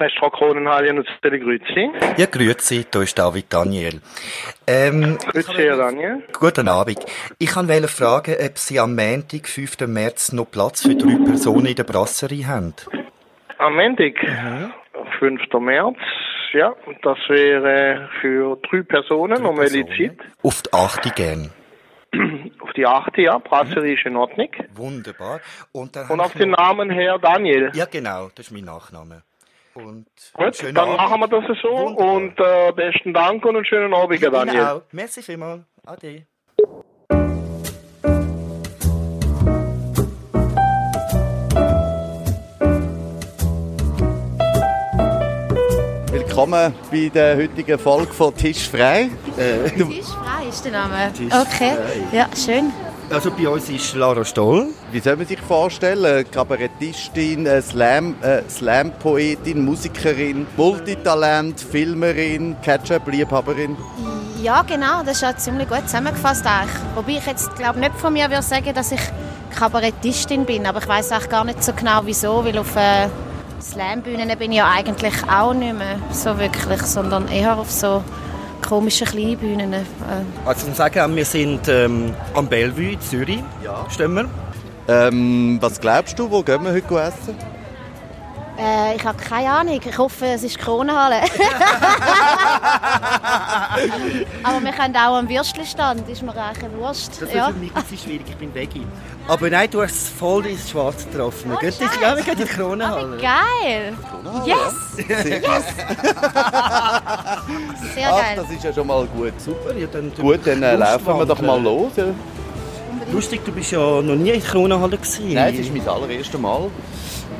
Restaurant Kronenhalle und Grüezi. Ja, grüezi, da ist David Daniel. Ähm, grüezi, Herr Daniel. Guten Abend. Ich wollte fragen, ob Sie am Montag, 5. März, noch Platz für drei Personen in der Brasserie haben. Am Montag, mhm. 5. März, ja, das wäre für drei Personen, um welche Zeit? Auf die 8 gern. Auf die 8, ja, Brasserie ist in Ordnung. Wunderbar. Und, Und auf den Namen Herr Daniel. Ja, genau, das ist mein Nachname. Und Gut, dann Abend. machen wir das so Wunderbar. und äh, besten Dank und einen schönen Abend, Daniel. Genau. Merci vielmals. Ade. Willkommen bei der heutigen Folge von Tisch frei. Äh, Tisch frei ist der Name. Tisch okay, frei. ja, schön. Also bei uns ist Lara Stoll. Wie soll man sich vorstellen? Kabarettistin, äh, Slam, äh, Slam-Poetin, Musikerin, Multitalent, Filmerin, Ketchup-Liebhaberin? Ja, genau. Das ist ja ziemlich gut zusammengefasst eigentlich. Wobei ich jetzt glaube nicht von mir würde sagen, dass ich Kabarettistin bin, aber ich weiß auch gar nicht so genau wieso, weil auf äh, Slam-Bühnen bin ich ja eigentlich auch nicht mehr so wirklich, sondern eher auf so komischen kleinen Bühnen. Äh. Also zum sagen, wir sind ähm, am Bellevue in Zürich. Ja. Stimmen wir? Ähm, was glaubst du, wo gehen wir heute essen? Äh, ich habe keine Ahnung. Ich hoffe, es ist Kronenhalle. Aber wir können auch am Würstchenstand. Ist mir eigentlich Wurst. Das ist ja. für mich ein schwierig. Ich bin Veggie. Aber nein, du hast es voll ins Schwarz getroffen. Oh, wir gehen, ja, wir gehen in die Kronenhalle. Oh, geil! Yes! Sehr yes. Sehr Ach, das ist ja schon mal gut. Super. Ja, dann, gut, dann äh, laufen wir doch mal los. Ja. Lustig, du bist ja noch nie in der Kronenhalle gewesen. Nein, das ist mein allererstes Mal.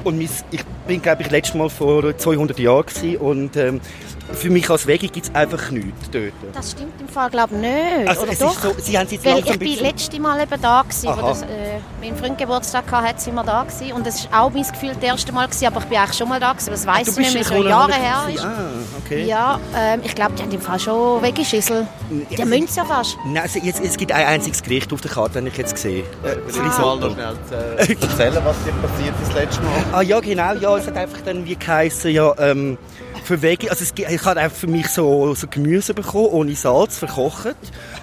Und ich bin, glaube ich, letztes Mal vor 200 Jahren und ähm, für mich als Veggie gibt es einfach nichts dort. Das stimmt im Fall, glaube ich, nicht. Also, Oder doch? So, Sie haben jetzt Weil ich bin letzte Mal eben da gewesen, wo das, äh, mein Freund Geburtstag hatte, sind wir da gewesen. Und das war auch mein Gefühl das erste Mal gewesen, aber ich bin eigentlich schon mal da gewesen. Das weiß ich nicht mehr, so Jahre her ist. Ah, okay. Ja, ähm, ich glaube, die haben im Fall schon Veggie-Schüssel. Die also, müssen ja fast. Nein, also jetzt, es gibt ein einziges Gericht auf der Karte, das ich jetzt sehe. Äh, Risotto. Mal noch schnell äh, erzählen, was dir passiert ist das letzte Mal. Ah ja, genau. Ja, es hat einfach dann wie geheißen, ja, ähm, für Veggie, also es, ich habe einfach für mich so, so Gemüse bekommen, ohne Salz, verkocht.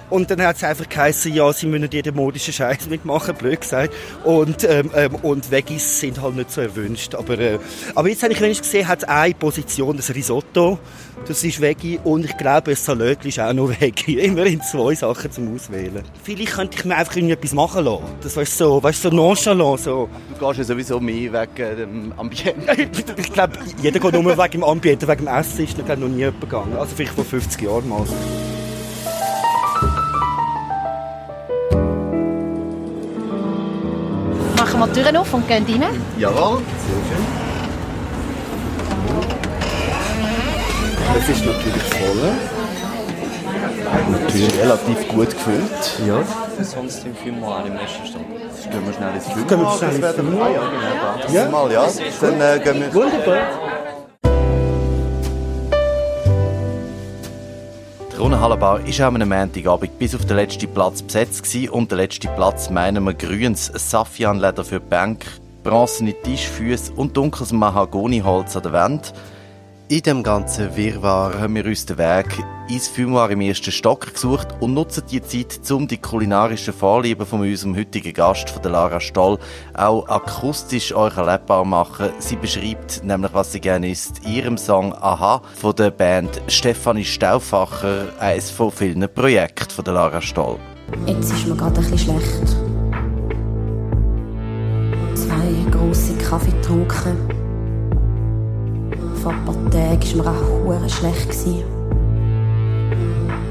Und dann hat es einfach geheißen, ja, sie müssen jeden modischen Scheiß mitmachen, blöd gesagt. Und, ähm, ähm, und Veggies sind halt nicht so erwünscht. Aber, äh, aber jetzt habe ich wenigstens gesehen, hat es eine Position, das Risotto, das ist Veggie. Und ich glaube, das Salat ist auch noch Veggie. Immerhin zwei Sachen zum Auswählen. Vielleicht könnte ich mir einfach irgendetwas machen lassen. Das weißt so, weißt so nonchalant, so. Du gehst ja sowieso mehr wegen dem Ambiente. ich glaube, jeder geht nur wegen dem Ambiente, wegen dem Essen ist noch nie jemand gegangen. Also vielleicht vor 50 Jahren mal. Machen wir die Türen auf und gehen rein? Jawohl, sehr schön. Es ist natürlich voll. Natürlich relativ gut gefüllt. Ja. Sonst im Filmmal im nächsten Stock. Gehen wir schnell ins Filmmal. Gehen wir schnell ins Filmmal? Ja, genau. Ja. Mal, ja. Dann äh, gehen wir... Wunderbar. Die Kronenhallenbar war auch am Montagabend bis auf den letzten Platz besetzt gewesen. und den letzten Platz meinen wir grünes Safianleder für die Bank, bronzene Tischfüße und dunkles Mahagoniholz an der Wand. In dem ganzen Wirrwarr haben wir uns den Weg ins Fumoir im ersten Stock gesucht und nutzen die Zeit, um die kulinarischen Vorlieben von unserem heutigen Gast, von der Lara Stoll, auch akustisch euch erlebbar machen. Sie beschreibt nämlich, was sie gerne isst, ihrem Song «Aha» von der Band Stefanie Stauffacher, eines von vielen Projekten von der Lara Stoll. Jetzt ist mir gerade ein bisschen schlecht. Zwei grosse Kaffee getrunken vor ein paar Tagen war mir auch hure schlecht.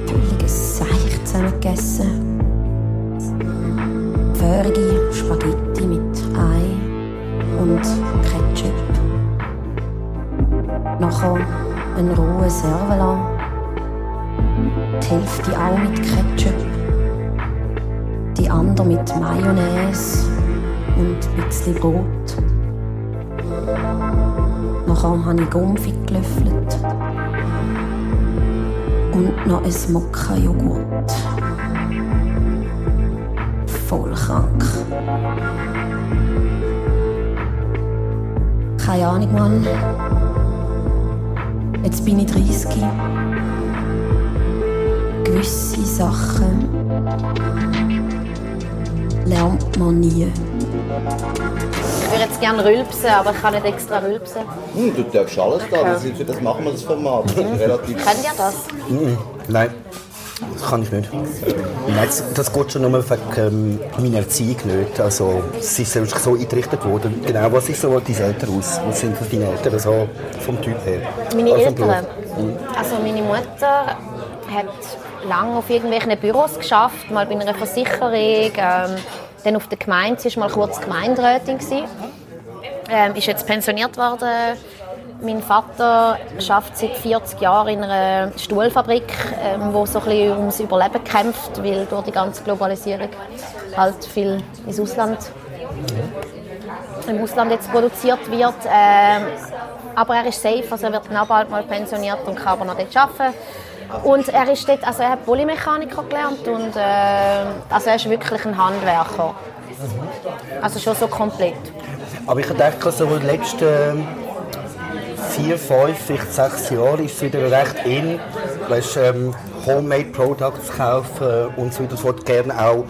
Völliges Seich zusammengegessen. Feurige Spaghetti mit Ei und Ketchup. Nachher einen rohen Servalan. Die Hälfte auch mit Ketchup. Die andere mit Mayonnaise und ein bisschen Brot. Nachher habe ich Gumpfi gelöffelt. Und noch ein Mokka-Joghurt. Voll krank. Keine Ahnung, Mann. Jetzt bin ich 30. Gewisse Sachen lernt man nie. Ich würde jetzt gerne rülpsen, aber ich kann nicht extra rülpsen. Hm, du darfst alles da, das, ist- für das machen wir das Format. Das ist relativ Kennt ihr das? Nein, das kann ich nicht. Nein, das, das geht schon nur wegen ähm, meiner Erziehung nicht. Also, sie ist so eingerichtet worden. Genau, was ist so deine Eltern aus? Was sind das deine Eltern so vom Typ her? Meine Also Eltern. Beruf? Also meine Mutter hat lange auf irgendwelchen Büros geschafft, mal bei einer Versicherung, ähm, dann auf der Gemeinde, sie war mal kurz Gemeinderätin. gewesen. Ähm, ist jetzt pensioniert worden. Mein Vater arbeitet seit 40 Jahren in einer Stuhlfabrik, ähm, wo so ein bisschen ums Überleben kämpft, weil durch die ganze Globalisierung halt viel ins Ausland im Ausland jetzt produziert wird. Ähm, aber er ist safe, also er wird genau bald mal pensioniert und kann aber noch dort arbeiten. Und er ist dort, also er hat Polymechaniker gelernt und äh, also er ist wirklich ein Handwerker. Also schon so komplett. Aber ich denke, so in den letzten vier, fünf, vielleicht sechs Jahren ist es wieder recht in, weißt, ähm, Homemade Products kaufen und so weiter. Gerne auch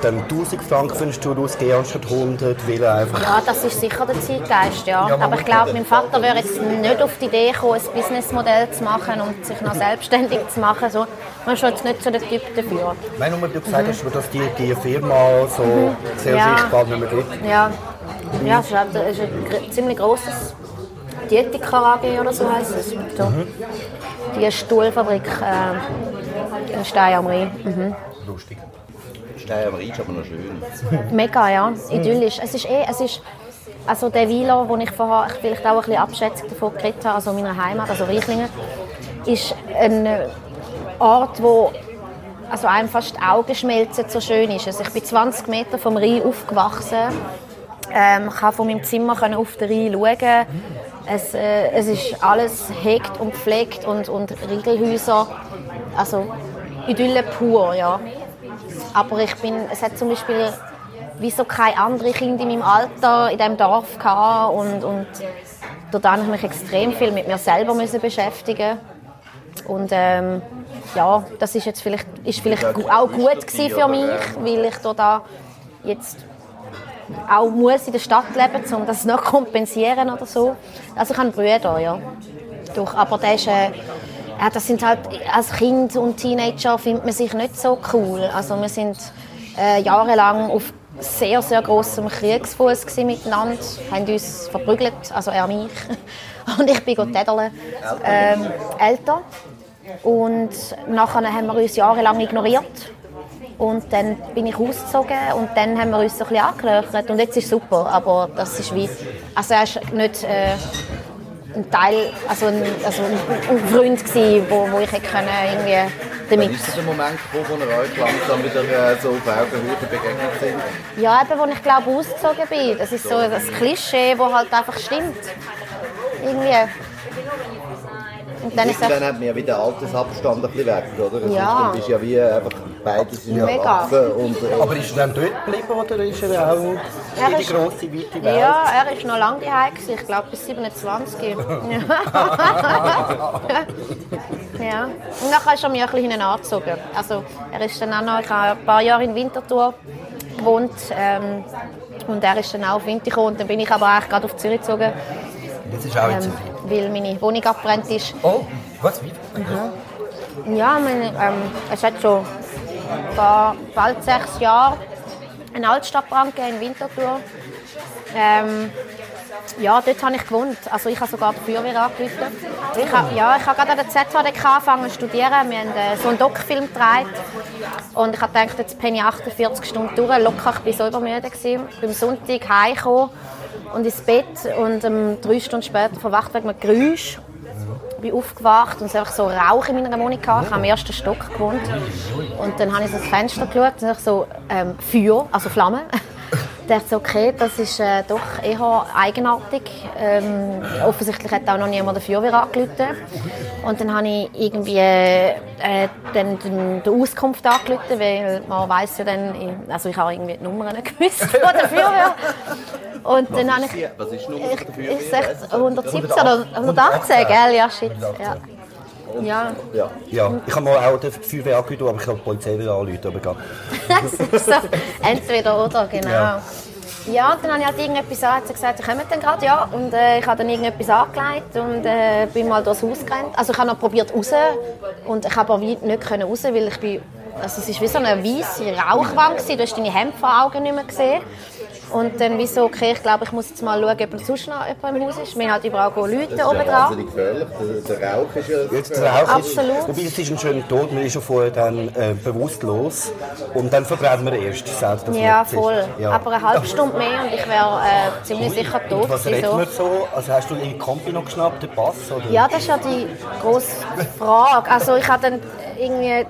dann 1000 Franken für einen Stuhl ausgeben anstatt 100, weil einfach... Ja, das ist sicher der Zeitgeist, ja. Ja, Aber ich glaube, mein Vater wäre jetzt nicht auf die Idee gekommen, ein Businessmodell zu machen und sich noch selbstständig zu machen. So, man ist jetzt nicht so der Typ dafür. Nein, nur weil du gesagt hast, dass die, die Firma so sehr Mhm. Ja. sichtbar nicht mehr gibt. Ja, ja es ist, halt, ein ziemlich grosses Dietiker AG oder so heisst es. So. Die Stuhlfabrik äh, in Stein am Rhein. Mhm. Lustig. Stein am ist aber noch schön. Mega, ja. Idyllisch. Es ist eh, es ist, also der Weiler, wo ich vorher vielleicht auch ein bisschen davon geredet habe, also meiner Heimat, also Reichlingen, ist ein Ort, wo also einem fast die Augen schmelzen, so schön ist es. Ich bin 20 Meter vom Rhein aufgewachsen. Ähm, kann von meinem Zimmer können auf den Rhein schauen. Es, äh, es ist alles hegt und pflegt und, und Riegelhäuser. Also Idylle pur, ja. Aber ich bin, es hat zum Beispiel wie so keine andere Kinder in meinem Alter in diesem Dorf gehabt und, und dort habe ich mich extrem viel mit mir selber müssen beschäftigen und ähm, ja, das ist jetzt vielleicht, ist vielleicht auch gut gewesen für mich, weil ich da jetzt auch muss in der Stadt leben, um das noch zu kompensieren oder so. Also ich habe Brüder, ja. Doch, aber der ist, äh, ja, das sind halt, als Kind und Teenager findet man sich nicht so cool. Also wir sind äh, jahrelang auf sehr, sehr grossem Kriegsfuß miteinander, haben uns verprügelt, also er mich. Und ich bin tädeln. Ähm, älter. Und nachher haben wir uns jahrelang ignoriert. Und dann bin ich ausgezogen und dann haben wir uns so ein bisschen angelöchert. Und jetzt ist es super, aber das ist wie... Also er ist nicht äh, ein Teil, also ein, also ein, ein Freund gewesen, wo, wo ich hätte können irgendwie damit... Ist es der Moment gekommen, wo ihr euch langsam wieder äh, so auf Augenhöhe begegnet sind? Ja, eben, als ich glaube ausgezogen bin. Das ist so das Klischee, das halt einfach stimmt. Irgendwie. Und dann ist Dann hat man ja wieder Altersabstand ein bisschen weg, oder? Es Ja. ist, ist ja wie einfach, beide sind ja Mega. erwachsen und äh, Aber ist er dann dort geblieben oder ist er auch in Er die ist- grosse, weite Welt? Ja, er ist noch lange daheim, gewesen, ich glaube bis 27. ja. Und dann ist er mir ein bisschen hinten angezogen. Also, er ist dann auch noch, ich habe ein paar Jahre in Winterthur gewohnt ähm, und er ist dann auch auf Winter gekommen und dann bin ich aber eigentlich gerade auf Zürich gezogen, Das ist auch in ähm, Zürich. weil meine Wohnung abgebrannt ist. Oh, was? Wie? Ja, meine, ähm, es hat schon vor bald sechs Jahren einen Altstadtbrand gegeben in Winterthur. Ähm, ja, dort habe ich gewohnt. Also ich habe sogar die Feuerwehr angerufen. Ich habe, ja, ich habe gerade an der ZHDK angefangen zu studieren. Wir haben äh, so einen Doc-Film gedreht. Und ich habe gedacht, jetzt bin ich 48 Stunden durch. Locker, ich war so übermüdet. Gewesen. Beim Sonntag heimgekommen und ins Bett. Und ähm, drei Stunden später verwacht wegen einem Geräusch. Bin aufgewacht und es einfach so Rauch in meiner Wohnung gehabt. Ich habe im ersten Stock gewohnt. Und dann habe ich aus dem Fenster geschaut und so ähm, Feuer, also Flammen. Dachte okay, das ist äh, doch eher eigenartig. Ähm, offensichtlich hat auch noch niemand der Feuerwehr angerufen. Und dann habe ich irgendwie äh, dann die Auskunft angerufen, weil man weiß ja dann, also ich habe irgendwie die Nummer nicht gewusst von der Feuerwehr. Und dann habe ich, Was ist die Nummer ich, dafür? ich sag 117 oder 118, gell? Ja, shit. Ja. Ja, Ja, ich habe mal auch die Feuerwehr angerufen, aber ich habe die Polizei wieder anrufen, aber egal. so entweder oder, genau. Ja. Ja. dann habe ich halt irgendetwas an, hat sie gesagt, ich komme dann gerade, ja. Und äh, ich habe dann irgendetwas angelegt und äh, bin mal durchs Haus gerannt. Also ich habe noch probiert raus und ich habe aber nicht können raus, weil ich bin, also es war wie so eine weiße Rauchwand gewesen. Du hast deine Hemd vor Augen nicht mehr gesehen. Und dann wie so, okay, ich glaube, ich muss jetzt mal schauen, ob sonst noch jemand im Haus ist. Wir haben halt überall Leute oben dran. gefährlich. Der, der Rauch ist ja... Jetzt der Rauch Absolut. Ist, wobei es ist ein schöner Tod, man ist schon vorher dann äh, bewusstlos und dann verbrennt man erst, selbst das Ja, voll. Ja. Aber eine halbe Stunde mehr und ich wäre äh, ziemlich sicher tot Und was redet So. man so? Also hast du den Kompi noch geschnappt, den Pass? Oder? Ja, das ist ja die grosse Frage. Also ich habe dann irgendwie,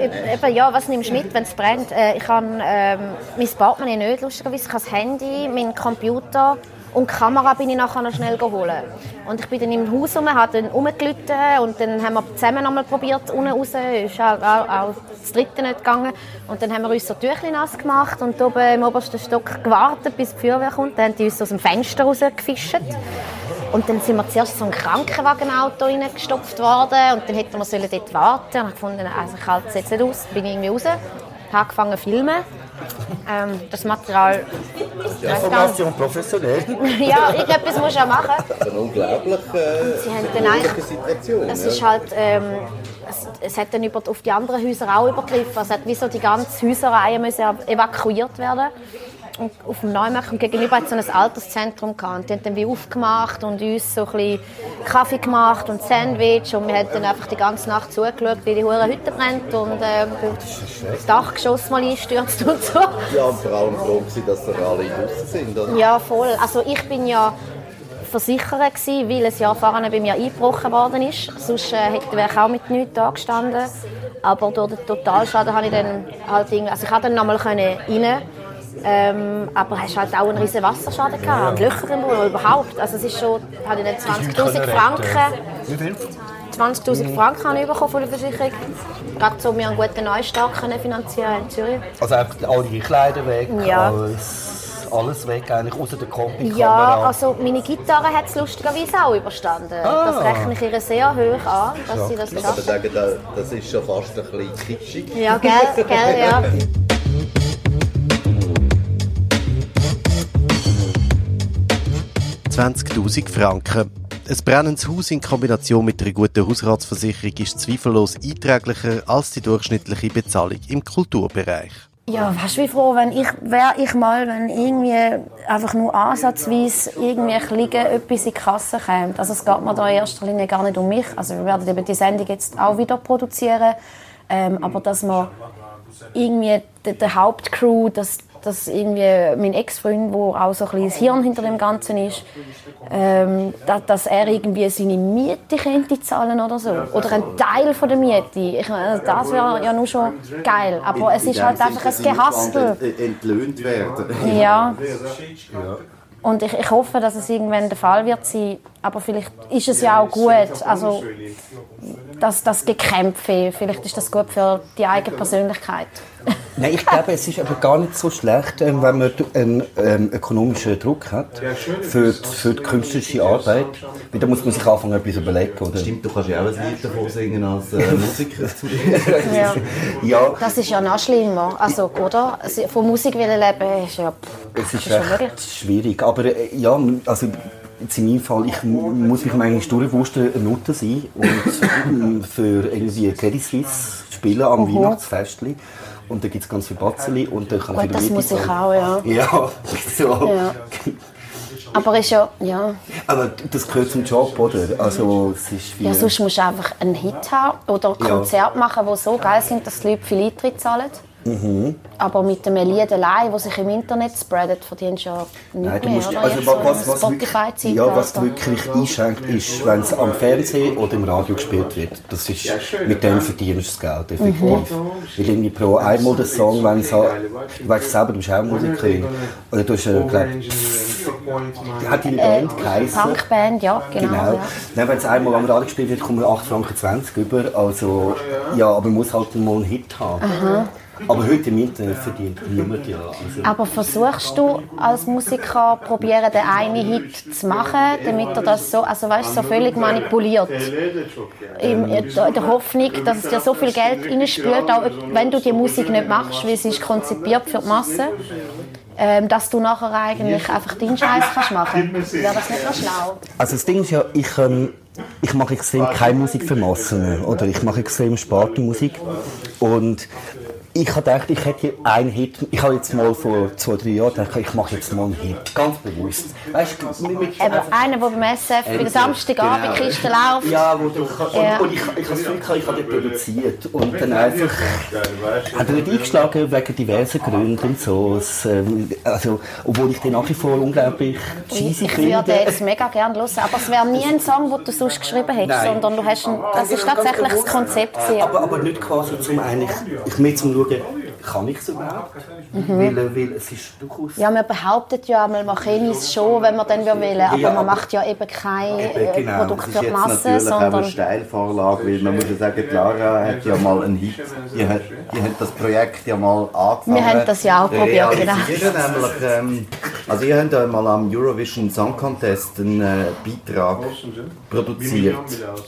eben, ja, was nimmst du mit, wenn es brennt? Äh, ich habe ähm, mein Portemonnaie nicht, lustigerweise. Ich habe das Handy, meinen Computer und die Kamera bin ich nachher noch schnell geholt. Und ich bin dann im Haus rum, habe dann rumgelitten und dann haben wir zusammen nochmal probiert, unten raus. Ist halt auch, auch das dritte nicht gegangen. Und dann haben wir uns so Tüchli nass gemacht und oben im obersten Stock gewartet, bis die Feuerwehr kommt. Dann haben die uns aus dem Fenster rausgefischt. Und dann sind wir zuerst in so ein Krankenwagenauto reingestopft worden und dann hätten wir sollen dort warten. Und ich gefunden, also ich halte es jetzt nicht aus, bin irgendwie raus, habe angefangen zu filmen. Ähm, das Material, ich. Information professionell. ja, irgendetwas muss ich ja machen. Eine unglaublich äh, Situation. es ist halt, ähm, es, es hat dann über, auf die anderen Häuser auch übergriffen. Es hat wie so die ganze Häuserreihe müssen evakuiert werden. Und auf dem Neumarkt gegenüber hat so ein Alterszentrum gehabt. Und die haben dann wie aufgemacht und uns so ein bisschen Kaffee gemacht und Sandwich. Und wir haben dann einfach die ganze Nacht zugeschaut, wie die hure Hütte brennt und ähm, das Dachgeschoss mal einstürzt und so. Ja, und vor allem froh dass da alle draußen sind. Oder? Ja, voll. Also ich bin ja Versicherer gewesen, weil ein Jahr vorher bei mir eingebrochen worden ist. Sonst äh, hätte wäre ich auch mit nichts da gestanden. Aber durch den Totalschaden habe ich dann halt irgendwie, also ich konnte dann nochmal rein. Ähm, aber hast halt auch einen riesen Wasserschaden gehabt und Löcher im Boden überhaupt. Also es ist schon, habe ich dann 20'000 Franken, Wie viel? 20'000 Franken habe ich bekommen von der Versicherung. Gerade so, wir einen guten Neustart können finanzieren in Zürich. Also einfach alle Kleider weg, Ja. alles, alles weg eigentlich, außer der Kompi-Kamera. Ja, also meine Gitarre hat es lustigerweise auch überstanden. Das rechne ich ihr sehr hoch an, dass sie das Ich geschafft würde sagen, da- das ist schon fast ein bisschen kitschig. Ja, gell, gell, ja. 20.000 Franken. Ein brennendes Haus in Kombination mit einer guten Hausratsversicherung ist zweifellos einträglicher als die durchschnittliche Bezahlung im Kulturbereich. Ja, weißt du, wie froh, wenn ich, wäre ich mal, wenn irgendwie einfach nur ansatzweise irgendwie Liegen etwas in die Kasse kommt. Also es geht mir da in erster Linie gar nicht um mich. Also wir werden eben die Sendung jetzt auch wieder produzieren. Ähm, aber dass man irgendwie die, die Hauptcrew, dass, dass irgendwie mein Ex-Freund, der auch so ein bisschen das Hirn hinter dem Ganzen ist, ähm, dass, er irgendwie seine Miete könnte zahlen oder so. Oder einen Teil von der Miete. Ich meine, das wäre ja nur schon geil. Aber es ist halt einfach ein Gehaspel. Entlöhnt werden. Ja. Und ich, ich hoffe, dass es irgendwann der Fall wird sein. Aber vielleicht ist es ja auch gut. Also, das, das Gekämpfe, vielleicht ist das gut für die eigene Persönlichkeit. Nein, ich glaube, es ist aber gar nicht so schlecht, ähm, wenn man einen ähm, ökonomischen Druck hat für, die- für die künstlerische Arbeit. Weil da muss man sich anfangen, etwas überlegen, oder? Stimmt, du kannst ja auch ein Lied davon singen als äh, Musiker. Ja. Ja, Das ist ja noch schlimmer. Also, oder? Also, Von Musik will leben ist ja... pff, es ist schon recht schwierig. Aber äh, ja, also jetzt in meinem Fall, ich mu- muss mich manchmal durchwursten, eine Nutte sein und ähm, für irgendwie Credit Suisse spielen am Weihnachtsfestli. Und da gibt es ganz viele Batzeli und dann kann Gut, wieder das muss ich auch, ja. Ja, so. Ja. Aber ist ja, ja. Aber das gehört zum Job, oder? Also es ist wie... ja, sonst musst du einfach einen Hit haben oder Ja. Konzerte machen, die so geil sind, dass die Leute viel Eintritt zahlen. Mhm. Aber mit einem Lied allein, das sich im Internet spreadet, verdienst du ja nichts Nein, du mehr, musst, oder? also was, was, wirklich, ja, was wirklich einschränkt, ist, wenn es am Fernsehen oder im Radio gespielt wird. Das ist, mit dem verdienst du das Geld, effektiv. Mhm. Weil irgendwie pro einmal den Song, wenn es, du weißt selber, du bist auch Musikerin, oder du hast, äh, glaub, hat deine Band geheißen? Punkband, ja, genau. Genau. Ja. Wenn es einmal am Radio gespielt wird, kommen wir 8 Franken 20 über. Also, ja, aber man muss halt mal einen Hit haben. Aber heute im Internet verdient niemand ja. Also, Aber versuchst du als Musiker probieren, den einen Hit zu machen, damit er das so, also weißt, so völlig manipuliert? In, der Hoffnung, dass es dir so viel Geld reinspült, auch wenn du die Musik nicht machst, weil sie ist konzipiert für die Masse, ähm, dass du nachher eigentlich einfach deinen Scheiß kannst machen. Wäre das nicht noch schlau? also das Ding ist ja, ich, ähm, ich mache extrem keine Musik für Massen. Oder ich mache extrem Spartenmusik. Und ich habe gedacht, ich hätte hier einen Hit. Ich habe jetzt mal vor zwei, drei Jahren gedacht, ich mache jetzt mal einen Hit. Ganz bewusst. Weißt du, mit, mit, Eben, einer, der beim SF bei der Samstagabendkiste läuft. Ja, wo du, und, Ja. und ich, ich habe das Gefühl, ich habe den produziert und dann einfach hat er nicht eingeschlagen wegen diversen Gründen und so. Es, ähm, also, obwohl ich den nach wie vor unglaublich cheesy Ich würde finde. jetzt mega gerne hören, aber es wäre nie ein Song, den du sonst geschrieben hättest, Nein. sondern du hast ein, das ist tatsächlich das Konzept. Aber, aber nicht quasi zum eigentlich, ich mehr zum Schauen, kann ich es überhaupt? Weil, äh, weil es ist durchaus... Ja, man behauptet ja, man macht es schon, wenn man dann will, aber Ja, man aber- macht ja eben kein äh, Genau, Produkt das für ist die jetzt Masse, natürlich auch eine sondern Steilvorlage, weil man muss ja sagen, Lara hat ja mal einen Hit, die hat, die hat das Projekt ja mal angefangen. Wir haben das ja auch probiert, genau. Nämlich, ähm, also ihr habt ja mal am Eurovision Song Contest einen äh, Beitrag produziert.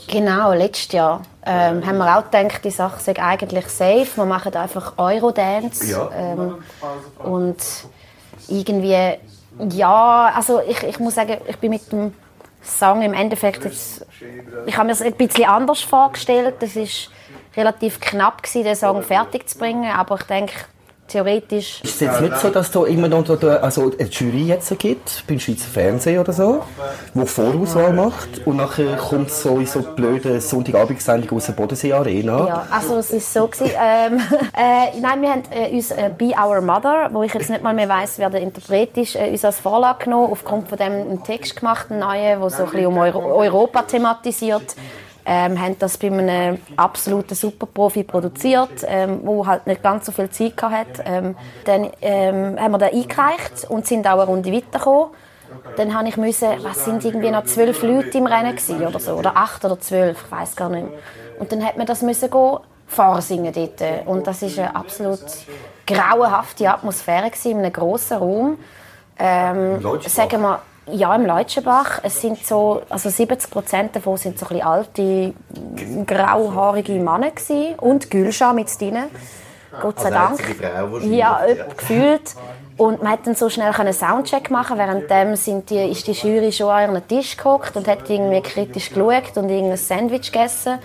genau, letztes Jahr ähm, haben wir auch gedacht, die Sache sei eigentlich safe, wir machen einfach Eurodance. Ja. ähm, und irgendwie, ja, also ich, ich muss sagen, ich bin mit dem Song im Endeffekt jetzt, ich habe mir das ein bisschen anders vorgestellt, das ist relativ knapp gewesen, den Song fertig zu bringen, aber ich denke, theoretisch Ist es jetzt nicht so, dass da immer noch also eine Jury jetzt gibt, beim Schweizer Fernsehen oder so, die Vorauswahl macht und nachher kommt so in so blöde Sonntagabend-Sendung aus der Bodensee Arena? Ja, also es ist so gewesen, ähm, äh, nein, wir haben äh, uns äh, «Be Our Mother», wo ich jetzt nicht mal mehr weiss, wer der Interpret ist, äh, uns als Vorlage genommen, aufgrund von dem einen Text gemacht, einen neuen, der so ein bisschen um Euro Europa thematisiert. Ähm, haben das bei einem absoluten Superprofi produziert, ähm, wo halt nicht ganz so viel Zeit hatte. Ähm, dann ähm, haben wir den eingereicht und sind auch eine Runde weitergekommen. Dann habe ich müssen, was sind irgendwie noch zwölf Leute im Rennen gewesen oder so, oder acht oder zwölf, ich weiß gar nicht mehr. Und dann hat man das müssen go vorsingen dort. Und das ist eine absolut grauenhafte Atmosphäre gewesen, in einem grossen Raum. Ähm, sagen wir, ja, im Leutschenbach. Es sind so, also 70 Prozent davon sind so ein bisschen alte, grauhaarige Männer gewesen. und Gülscha mit drin. Gott sei Dank. Frau Ja, ja. öp- gefühlt. Und man hat dann so schnell einen Soundcheck machen. Währenddem sind die, ist die Jury schon an ihren Tisch gehockt und hat irgendwie kritisch geschaut und irgendein Sandwich gegessen.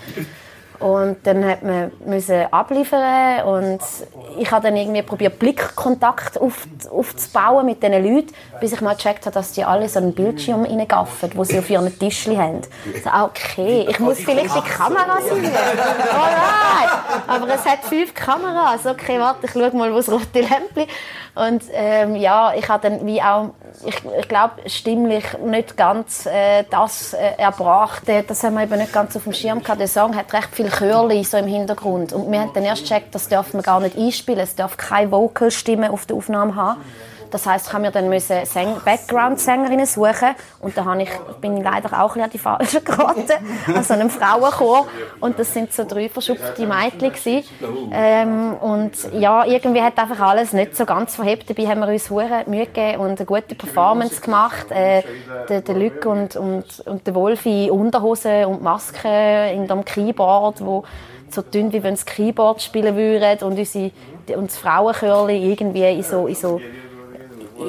Und dann hat man müssen abliefern und ich habe dann irgendwie probiert Blickkontakt auf, aufzubauen mit diesen Leuten, bis ich mal gecheckt habe, dass die alle so einen Bildschirm reingaffen, wo sie auf ihren Tischli haben. So, ah, okay, ich muss vielleicht die Kamera sehen. Alright. Aber es hat fünf Kameras. Okay, warte, ich schaue mal, wo das rote Lämpchen. Und ähm, ja, ich habe dann wie auch, ich, ich glaube, stimmlich nicht ganz äh, das äh, erbracht. Äh, Das haben wir eben nicht ganz auf dem Schirm gehabt. Der Song hat recht viel Chörli so im Hintergrund. Und wir haben dann erst gecheckt, das darf man gar nicht einspielen. Es darf keine Vocalstimme auf der Aufnahme haben. Das heisst, ich mir dann müssen Säng Background-Sängerinnen suchen und da ich, bin ich leider auch ein die Falsche geraten, an so einem Frauenchor und das sind so drei verschupfte Mädchen gewesen. ähm, und ja, irgendwie hat einfach alles nicht so ganz verhebt. Dabei haben wir uns Mühe gegeben und eine gute Performance gemacht. Äh, der, Luc und, und, und der Wolf in Unterhose und Maske in dem Keyboard, wo so dünn, wie wenn sie Keyboard spielen würden und unsere und Frauenchörli irgendwie in so, in so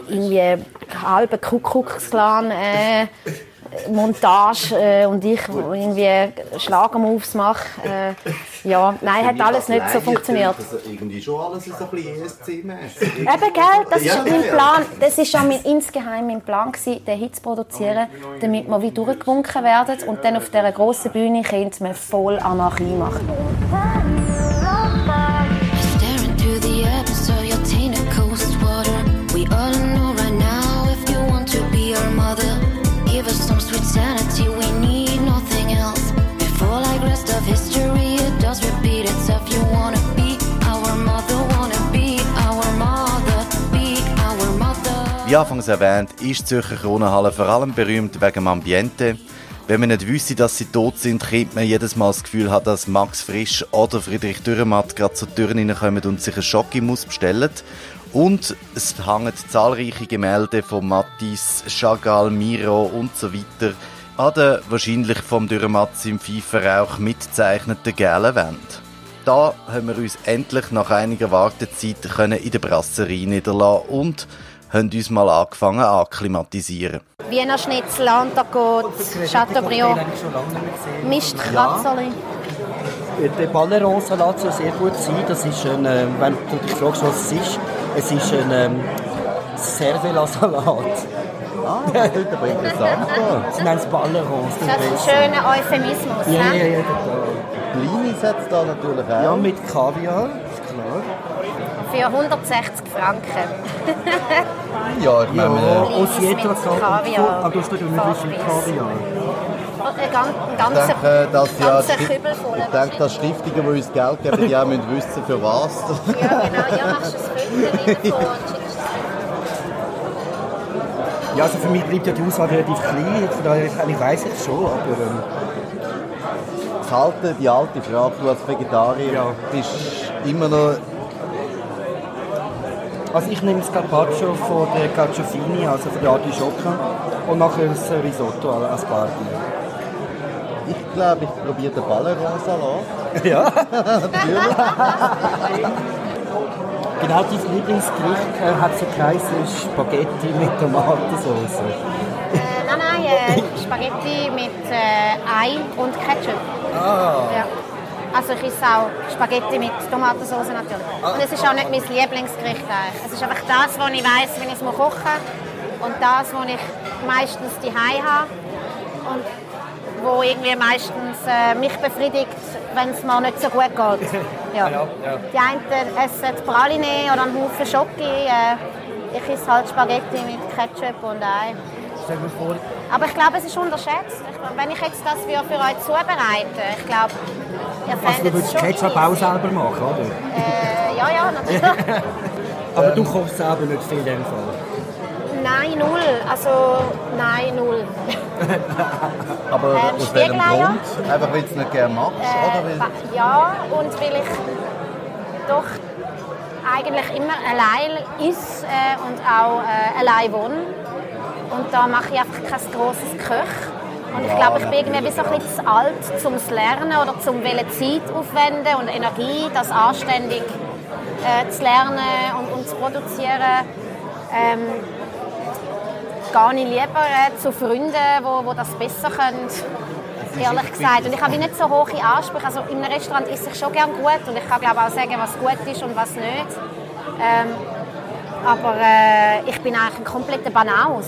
irgendwie halbe Kuckucksklan äh, Montage äh, und ich irgendwie Schlagermoves mache. Äh, ja, nein, hat alles nicht so funktioniert. Also irgendwie schon alles so ein bisschen ESC-mässig. Eben, gell, das ist mein. Plan. Das ist schon mein, insgeheim mein Plan gewesen, den Hit zu produzieren, damit wir wie durchgewunken werden und dann auf dieser grossen Bühne könnte man voll Anarchie machen. Wie anfangs erwähnt, ist die Zürcher Kronenhalle vor allem berühmt wegen dem Ambiente. Wenn man nicht wüsste, dass sie tot sind, könnte man jedes Mal das Gefühl dass Max Frisch oder Friedrich Dürrematt gerade zur Tür reinkommen und sich einen Schokimus bestellen. Und es hängen zahlreiche Gemälde von Matisse, Chagall, Miro und so weiter an der wahrscheinlich vom Dürrematz im Pfeiferrauch mitgezeichneten gelben Wand. Da haben wir uns endlich nach einiger Wartezeit können in der Brasserie niederlassen und haben uns mal angefangen akklimatisieren. Wiener Schnitzel, Antagot, Chateaubriand, Mistkratzer. Der Balleron-Salat soll sehr gut sein. Das ist ein, wenn du dich fragst, was es ist, es ist ein ähm, Cervela-Salat. Ah, das ist aber interessant. Sie nennen es Balleron. Das ist ein schöner Euphemismus. Ja, ne? ja, ja. Blinis hat es da natürlich auch. Ja, mit Kaviar, ist klar. Für 160 Franken. Ja, ich Ja, meine, äh, aus jeder. Kaviar. Ah, du hast nicht. Kaviar. Ein, gan ein ich ganzer, denke, dass ja, ich denke, dass Stiftungen, die uns Geld geben, die auch müssen wissen, für was. Ja, genau. Ja, machst du es Ja, also für mich bleibt ja die Auswahl relativ klein. Von daher, ich weiss es schon, aber ähm, Das halte die alte Frage, du als Vegetarier Ja. bist immer noch... also ich nehme das Carpaccio von der Carciofini, also von der Artischocken, und nachher das Risotto als Party. Ich glaube, ich probiere den Balleron-Salat. Ja. Natürlich. Genau, dein Lieblingsgericht äh, hat so geheißen, ist Spaghetti mit Tomatensauce. Äh, nein, nein, äh, Spaghetti mit äh, Ei und Ketchup. Ah. Ja. Also ich esse auch Spaghetti mit Tomatensauce natürlich. Und es ist auch nicht mein Lieblingsgericht eigentlich. Es ist einfach das, was ich weiß, wenn ich es kochen muss. Und das, was ich meistens die habe. Und wo irgendwie meistens äh, mich befriedigt, wenn es mir nicht so gut geht. Ja. Die einen essen die Praline oder einen Haufen Schoki. Äh, ich esse halt Spaghetti mit Ketchup und Ei. Aber ich glaube, es ist unterschätzt. Ich, glaub, wenn ich jetzt das für, für euch zubereite, ich glaube, ihr also du fändet würdest es schon Ketchup auch selber machen, oder? Äh, ja, ja, natürlich. Aber du kochst selber nicht viel in dem Fall. Null. Also, nein, null. Aber Ähm, aus welchem? Grund? Einfach weil du es nicht gerne oder weil... Äh, ja, und weil ich doch eigentlich immer allein ist äh, und auch äh, allein wohne. Und da mache ich einfach kein grosses Köch. Und ich glaube, ich bin irgendwie wie so ein bisschen zu alt zum Lernen oder zum wollen Zeit aufwenden und Energie, das anständig äh, zu lernen und, und zu produzieren. Ähm, gehe ich lieber äh, zu Freunden, wo das besser können. Ehrlich gesagt. Und ich habe nicht so hohe Ansprüche. Also in einem Restaurant esse ich schon gerne gut und ich kann glaube auch sagen, was gut ist und was nicht. Ähm, aber äh, ich bin eigentlich ein kompletter Banaus.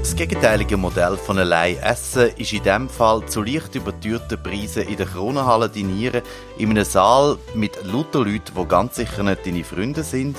Das gegenteilige Modell von allein essen ist in diesem Fall zu leicht überteuerten Preisen in der Kronenhalle dinieren, in einem Saal mit lauter Leuten, die ganz sicher nicht deine Freunde sind,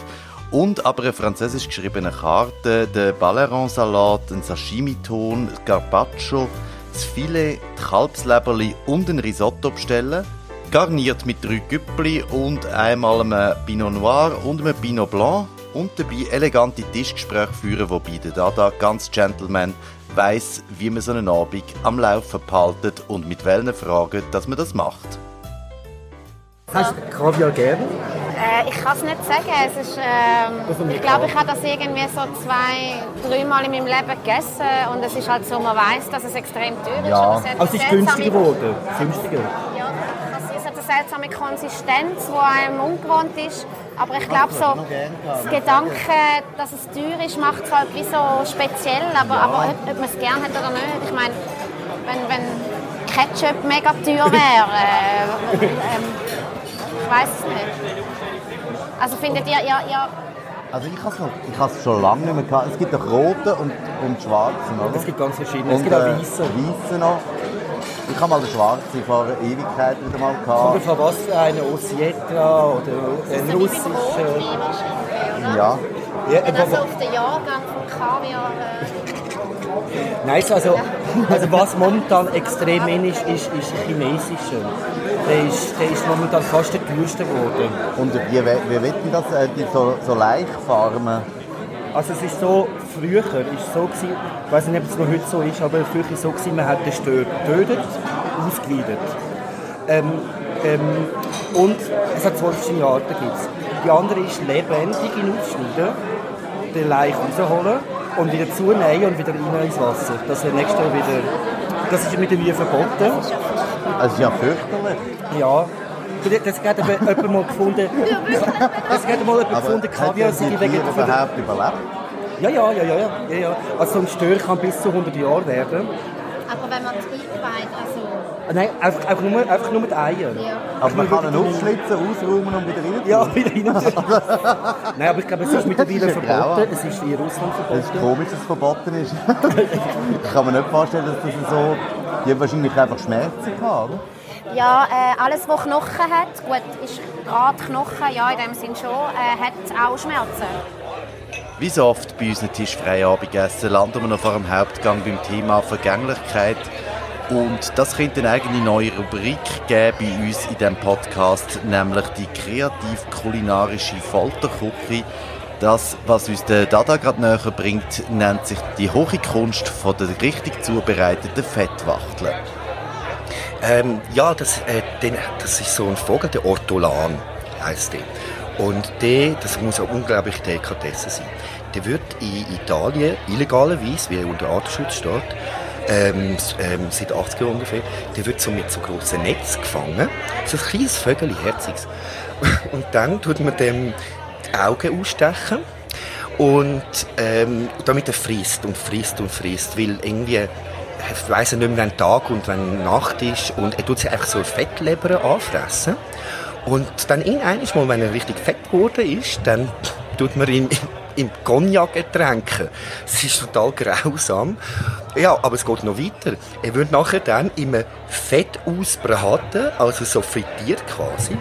und aber eine französisch geschriebene Karte, den Balleron-Salat, ein Sashimi-Ton, Carpaccio, das Filet, die Kalbsleberli und ein Risotto bestellen, garniert mit drei Güppli und einmal einem Pinot Noir und einem Pinot Blanc und dabei elegante Tischgespräche führen, wobei der Dada ganz Gentleman weiß, wie man so einen Abend am Laufen behaltet und mit welchen Fragen, dass man das macht. Hast du Kaviar gern? Äh, ich kann es nicht sagen. Es ist, ähm, ich glaube, ich habe das irgendwie so zwei, dreimal in meinem Leben gegessen und es ist halt so, man weiß, dass es extrem teuer ist. Ja. es Also es ist eine günstiger seltsame- geworden. Günstiger. Ja, es hat eine seltsame Konsistenz, die einem ungewohnt ist. Aber ich glaube, so, das Gedanke, dass es teuer ist, macht es halt wie so speziell. Aber, aber ob, ob man es gerne hat oder nicht, ich meine, wenn, wenn Ketchup mega teuer wäre, äh, ähm, ich weiß es nicht. Also findet ihr, ihr, ihr Also ich habe es ich schon lange nicht mehr gehabt. Es gibt doch rote und, und schwarze, oder? Es gibt ganz verschiedene. und es gibt auch äh, weiße. weiße noch. Ich habe mal den schwarzen vor einer Ewigkeit wieder mal Oder gehabt. von was eine Osietra oder ein russischer. Wahrscheinlich. Ja. Ja, Oder so aber, auf den Jahrgang von Kaviar. Äh, nein, also, also was momentan extrem in ist, ist, ist chinesischer. Der ist, der ist momentan fast der teuerste geworden. Und wie, wie wird das? Äh, die so, so Laichfarmen? Also es ist so, früher ist so gewesen, ich weiß nicht, ob es noch heute so ist, aber früher ist es so gewesen, man hat den Stör getötet, ausgeweidet. Ähm, ähm, und es hat zwei verschiedene Arten. Gibt's. Die andere ist lebendig in aufschneiden, den Laich rausholen und wieder zunähen und wieder rein ins Wasser. Das wäre nächstes Jahr wieder... Das ist mit dem Mühe verboten. Also ja, fürchterlich. Ja. Das hat eben jemand mal gefunden. Das hat mal jemand Aber gefunden, hat Kaviar sei wegen der- überhaupt überlebt? Ja, ja, ja, ja, ja, ja. Also so ein Stör kann bis zu 100 Jahre werden. Aber wenn man es eingeweiht, also... Ah, Nein, einfach, einfach, nur, einfach nur die Eier. Ja. Aber man kann ihn aufschlitzen, ausräumen und wieder rein. Ja, wieder rein. Nein, aber ich glaube, es ist mittlerweile verboten. Es ist in Russland Es ist verboten. komisch, dass es verboten ist. ich kann mir nicht vorstellen, dass das so... Die haben wahrscheinlich einfach Schmerzen gehabt, oder? Ja, äh, alles, was Knochen hat, gut, ist gerade Knochen, ja, in dem Sinn schon, äh, hat auch Schmerzen. Wie so oft bei unseren tischfreien Abendessen landen wir noch vor dem Hauptgang beim Thema Vergänglichkeit. Und das könnte eine eigene neue Rubrik geben bei uns in diesem Podcast, nämlich die kreativ-kulinarische Folterküche. Das, was uns der Dada gerade näher bringt, nennt sich die hohe Kunst von der richtig zubereiteten Fettwachtel. Ähm, ja, das, äh, den, das ist so ein Vogel, der Ortolan heißt der. Und der, das muss eine unglaubliche Delikatesse sein. Der wird in Italien illegalerweise, wie er unter Artenschutz steht, ähm, ähm, seit 80 Jahren ungefähr, der wird so mit so grossen Netz gefangen. So ein kleines Vögel, herziges. Und dann tut man dem die Augen ausstechen. Und ähm, damit er frisst und frisst und frisst, weil irgendwie ich weiss nicht mehr, wann Tag und wann Nacht ist und er tut sich einfach so Fettleber anfressen und dann irgendwann mal, wenn er richtig fett geworden ist, dann tut man ihn im Cognac ertränken. Das ist total grausam. Ja, aber es geht noch weiter. Er wird nachher dann im Fett ausbraten, also so frittiert quasi.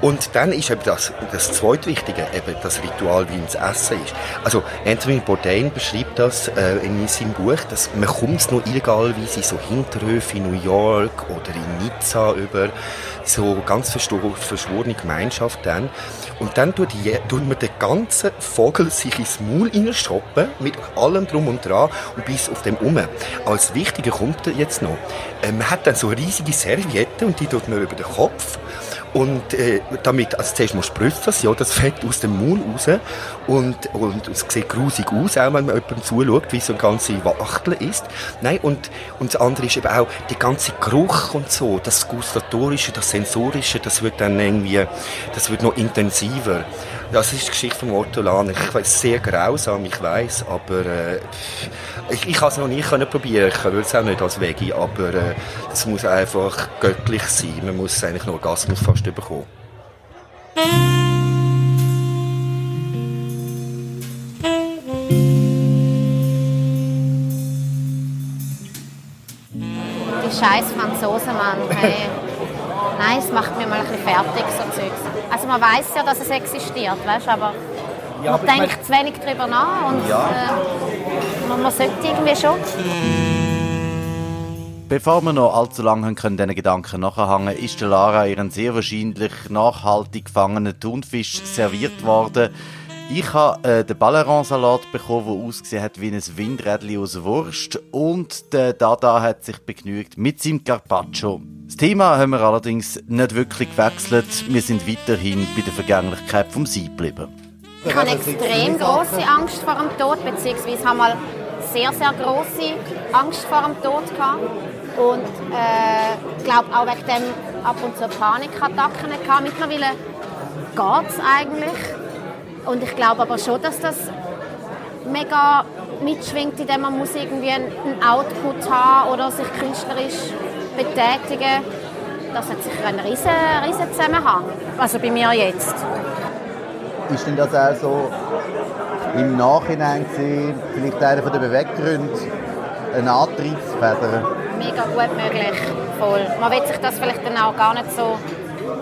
Und dann ist eben das, das zweitwichtige, eben das Ritual, wie ins Essen ist. Also Anthony Bourdain beschreibt das äh, in seinem Buch, dass man kommt es noch illegalerweise in so Hinterhöfe in New York oder in Nizza über, so ganz verschworene Gemeinschaft dann. Und dann tut, die, tut man den ganzen Vogel sich ins Maul reinschoppen, mit allem drum und dran und bis auf dem um. Als Wichtiger kommt jetzt noch, man hat dann so riesige Servietten und die tut man über den Kopf und äh, damit, also zuerst mal sprüht das, ja, das Fett aus dem Maul raus und, und es sieht grusig aus, auch wenn man jemandem zuschaut, wie so eine ganze Wachtel ist. Nein, und, und das andere ist eben auch der ganze Geruch und so, das Gustatorische, das Sensorische, das wird dann irgendwie, das wird noch intensiver. Das ist die Geschichte vom Ortolan. Ich weiß sehr grausam, ich weiß, aber äh, ich, ich habe es noch nie können probieren. Ich will es auch nicht als Veggie, aber äh, es muss einfach göttlich sein. Man muss eigentlich einen Orgasmus fast bekommen. Die scheiß Franzosen, Mann. Hey. Nein, es macht mir mal ein bisschen fertig, so Zeugs. Also man weiß ja, dass es existiert, weißt du, aber Ja, aber man ich denkt zu wenig drüber nach und äh, man, man sollte irgendwie schon. Bevor wir noch allzu lange können, diesen Gedanken nachhängen, ist der Lara ihren sehr wahrscheinlich nachhaltig gefangenen Thunfisch serviert worden. Ich habe äh, den Balleron-Salat bekommen, der ausgesehen hat wie ein Windrädchen aus Wurst. Und der Dada hat sich begnügt mit seinem Carpaccio. Das Thema haben wir allerdings nicht wirklich gewechselt. Wir sind weiterhin bei der Vergänglichkeit vom Sein geblieben. Ich habe extrem große Angst vor dem Tod, beziehungsweise habe mal sehr, sehr große Angst vor dem Tod gehabt. Und äh, glaube auch wegen dem ab und zu Panikattacken gehabt. Mittlerweile geht es eigentlich. Und ich glaube aber schon, dass das mega mitschwingt, indem man muss irgendwie einen Output haben oder sich künstlerisch betätigen. Das hat sicher einen riesen, riesen Zusammenhang. Also bei mir jetzt. Ist denn das auch so im Nachhinein gesehen, vielleicht einer der Beweggründe, eine Antriebsfeder? Mega gut möglich. Voll. Man will sich das vielleicht dann auch gar nicht so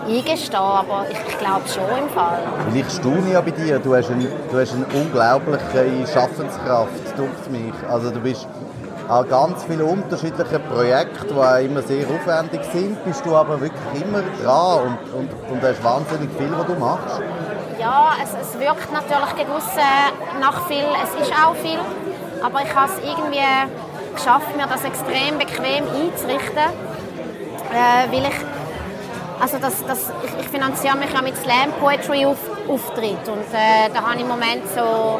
eingestehen, aber ich, glaube schon im Fall. Weil ich staune ja bei dir, du hast, ein, du hast eine unglaubliche Schaffenskraft, tut mich. Also du bist an ganz vielen unterschiedlichen Projekten, die auch immer sehr aufwendig sind, bist du aber wirklich immer dran und, und, und hast wahnsinnig viel, was du machst. Ja, es, es wirkt natürlich gegen aussen nach viel, es ist auch viel, aber ich habe es irgendwie geschafft, mir das extrem bequem einzurichten, äh, weil ich, also das, das, ich, ich finanziere mich ja mit Slam Poetry auf, Auftritt. Und äh, da habe ich im Moment so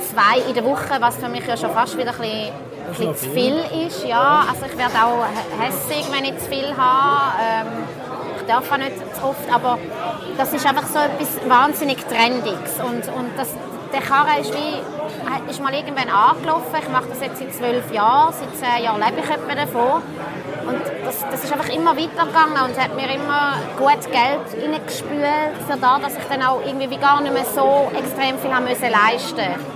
zwei in der Woche, was für mich ja schon fast wieder ein bisschen, bisschen zu viel ist. Ja, also ich werde auch hässig, wenn ich zu viel habe. Ähm, ich darf auch nicht zu oft, aber das ist einfach so etwas wahnsinnig Trendiges. Und, und das, der Karren ist, wie, ist mal irgendwann angelaufen. Ich mache das jetzt seit zwölf Jahren, seit zehn Jahren lebe ich etwa davon. Und das, das ist einfach immer weitergegangen und hat mir immer gut Geld reingespült, für das, dass ich dann auch irgendwie wie gar nicht mehr so extrem viel haben müssen leisten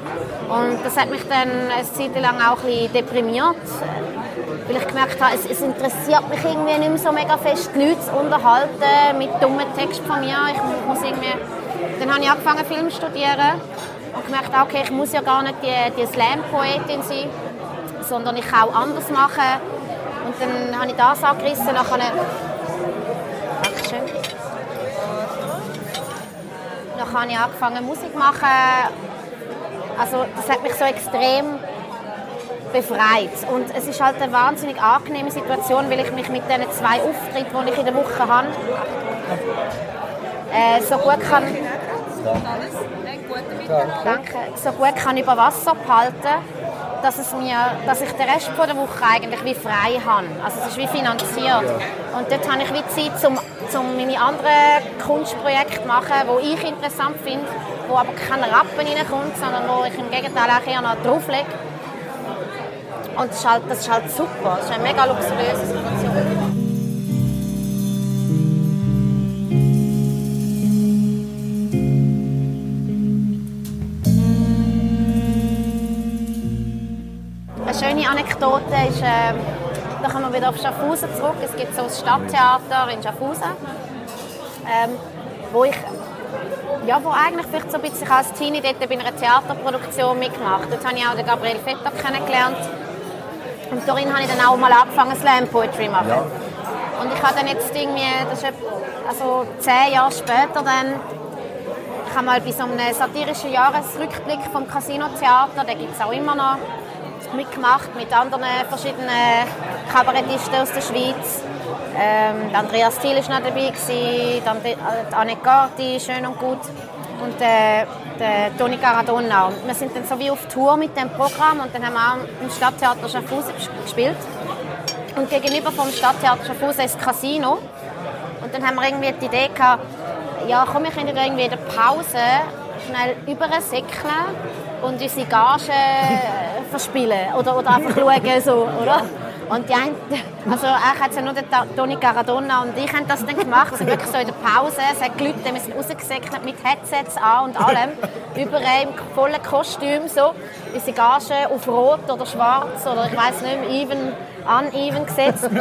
Und das hat mich dann eine Zeit lang auch ein bisschen deprimiert, weil ich gemerkt habe, es, es interessiert mich irgendwie nicht mehr so mega fest, die Leute zu unterhalten mit dummen Texten von mir. Ich muss irgendwie... Dann habe ich angefangen, Film zu studieren und gemerkt, okay, ich muss ja gar nicht die, die Slam-Poetin sein, sondern ich kann auch anders machen. Und dann habe ich das angerissen. Nachher, Dankeschön. Dann habe ich angefangen Musik zu machen. Also das hat mich so extrem befreit. Und es ist halt eine wahnsinnig angenehme Situation, weil ich mich mit diesen zwei Auftritten, die ich in der Woche habe, äh, so gut kann... Danke. So gut kann über Wasser behalten, dass, es mir, dass ich den Rest der Woche eigentlich wie frei habe. Also es ist wie finanziert. Und dort habe ich wie Zeit, um, um meine anderen Kunstprojekte zu machen, die ich interessant finde, wo aber kein Rappen reinkommt, sondern wo ich im Gegenteil auch eher noch drauflege. Und das ist, halt, das ist halt super. Das ist eine mega luxuriöse Situation. Schöne Anekdote ist, äh, da kommen wir wieder auf Schaffhausen zurück. Es gibt so ein Stadttheater in Schaffhausen, ähm, wo ich ja, wo eigentlich vielleicht so ein bisschen als Teenie dort bei einer Theaterproduktion mitgemacht. Dort habe ich auch den Gabriel Vetter kennengelernt. Und darin habe ich dann auch mal angefangen, Slam Poetry zu machen. Ja. Und ich habe dann jetzt irgendwie, das ist also zehn Jahre später dann, ich habe mal bei so einem satirischen Jahresrückblick vom Casino Theater, den gibt es auch immer noch, mitgemacht mit anderen verschiedenen Kabarettisten aus der Schweiz. Ähm, Andreas Thiel war dabei, dann Annette Garti, schön und gut. Und äh, der Toni Caradonna. Und wir sind dann so wie auf Tour mit dem Programm und dann haben wir auch im Stadttheater Schaffhausen ges- gespielt. Und gegenüber vom Stadttheater Schaffhausen ist das Casino. Und dann haben wir irgendwie die Idee gehabt, ja komm, wir können irgendwie in der Pause schnell übersäckeln und unsere Gage äh, verspielen. Oder, oder einfach schauen, so, oder? Und die einen, also eigentlich hat ja nur der Toni Caradonna und ich haben das dann gemacht, also wirklich so in der Pause, es hat Leute, wir sind rausgesäckelt mit Headsets an und allem, überall im vollen Kostüm, so, unsere Gage auf rot oder schwarz oder ich weiß nicht mehr, even, uneven gesetzt.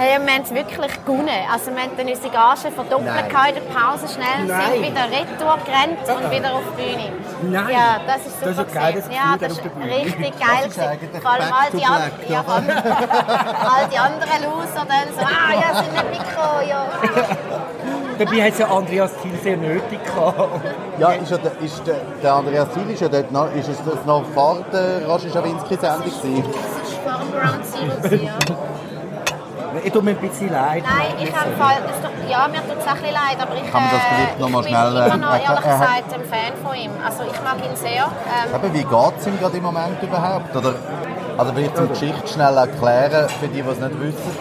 Hey, wir haben es wirklich gewonnen. Also wir haben dann unsere Gage verdoppelt in der Pause schnell, Nein. sind wieder retour gerannt und wieder auf die Bühne. Nein. Ja, das ist super Das ist geiles gewesen. Ja, das ist richtig geil. Das Vor allem all die, an- ja, all die anderen Loser dann so, ah ja, sind nicht mitgekommen, ja. Dabei hat es ja Andreas Thiel sehr nötig gehabt. Ja, ist, ja der, ist der, der Andreas Thiel ist ja dort noch, ist es das noch vor der Rashi Schawinski-Sendung gewesen? Das ist vor dem Ground Zero ja. Ich tue mir ein bisschen leid. Nein, ich habe Fall, das tut, ja, mir tut es ein bisschen leid, aber ich, Kann man das äh, vielleicht noch mal ich bin schnell, immer noch, äh, ehrlich hat- gesagt, ein Fan von ihm. Also ich mag ihn sehr. Ähm, Eben, wie geht es ihm gerade im Moment überhaupt? Oder, also vielleicht zum Geschichte schnell erklären, für die, die es nicht wissen.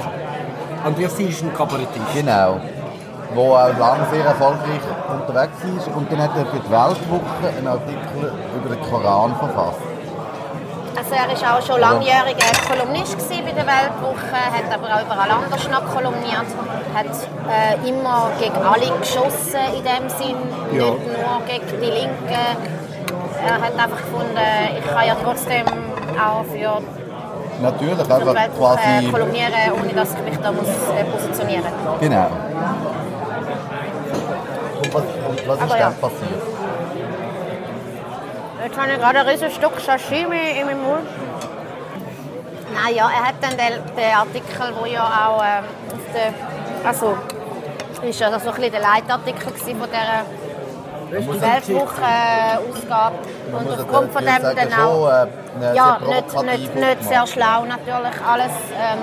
Andreas Thiel ist ein Kabarettist. Genau. Wo auch lange sehr erfolgreich unterwegs ist. Und dann hat er für die Weltwoche einen Artikel über den Koran verfasst. Also er war auch schon langjähriger Kolumnist bei der Weltwoche, hat aber auch überall anders noch kolumniert, hat äh, immer gegen alle geschossen in dem Sinn, Ja. nicht nur gegen die Linken. Er hat einfach gefunden, ich kann ja trotzdem auch für Natürlich, die einfach Weltwoche quasi... kolumnieren, ohne dass ich mich da muss, äh, positionieren muss. Genau. Was, was ist dann passiert? Jetzt habe ich gerade ein riesiges Stück Sashimi in meinem Mund. Nein, ja, er hat dann den, den Artikel, wo ja auch ähm, auf der, also ist ja so ein bisschen der Leitartikel von dieser die Weltwoche-Ausgabe. Man Und aufgrund von dem sagen, dann auch... schon, äh, ja, nicht, nicht, nicht sehr schlau natürlich alles. Ähm,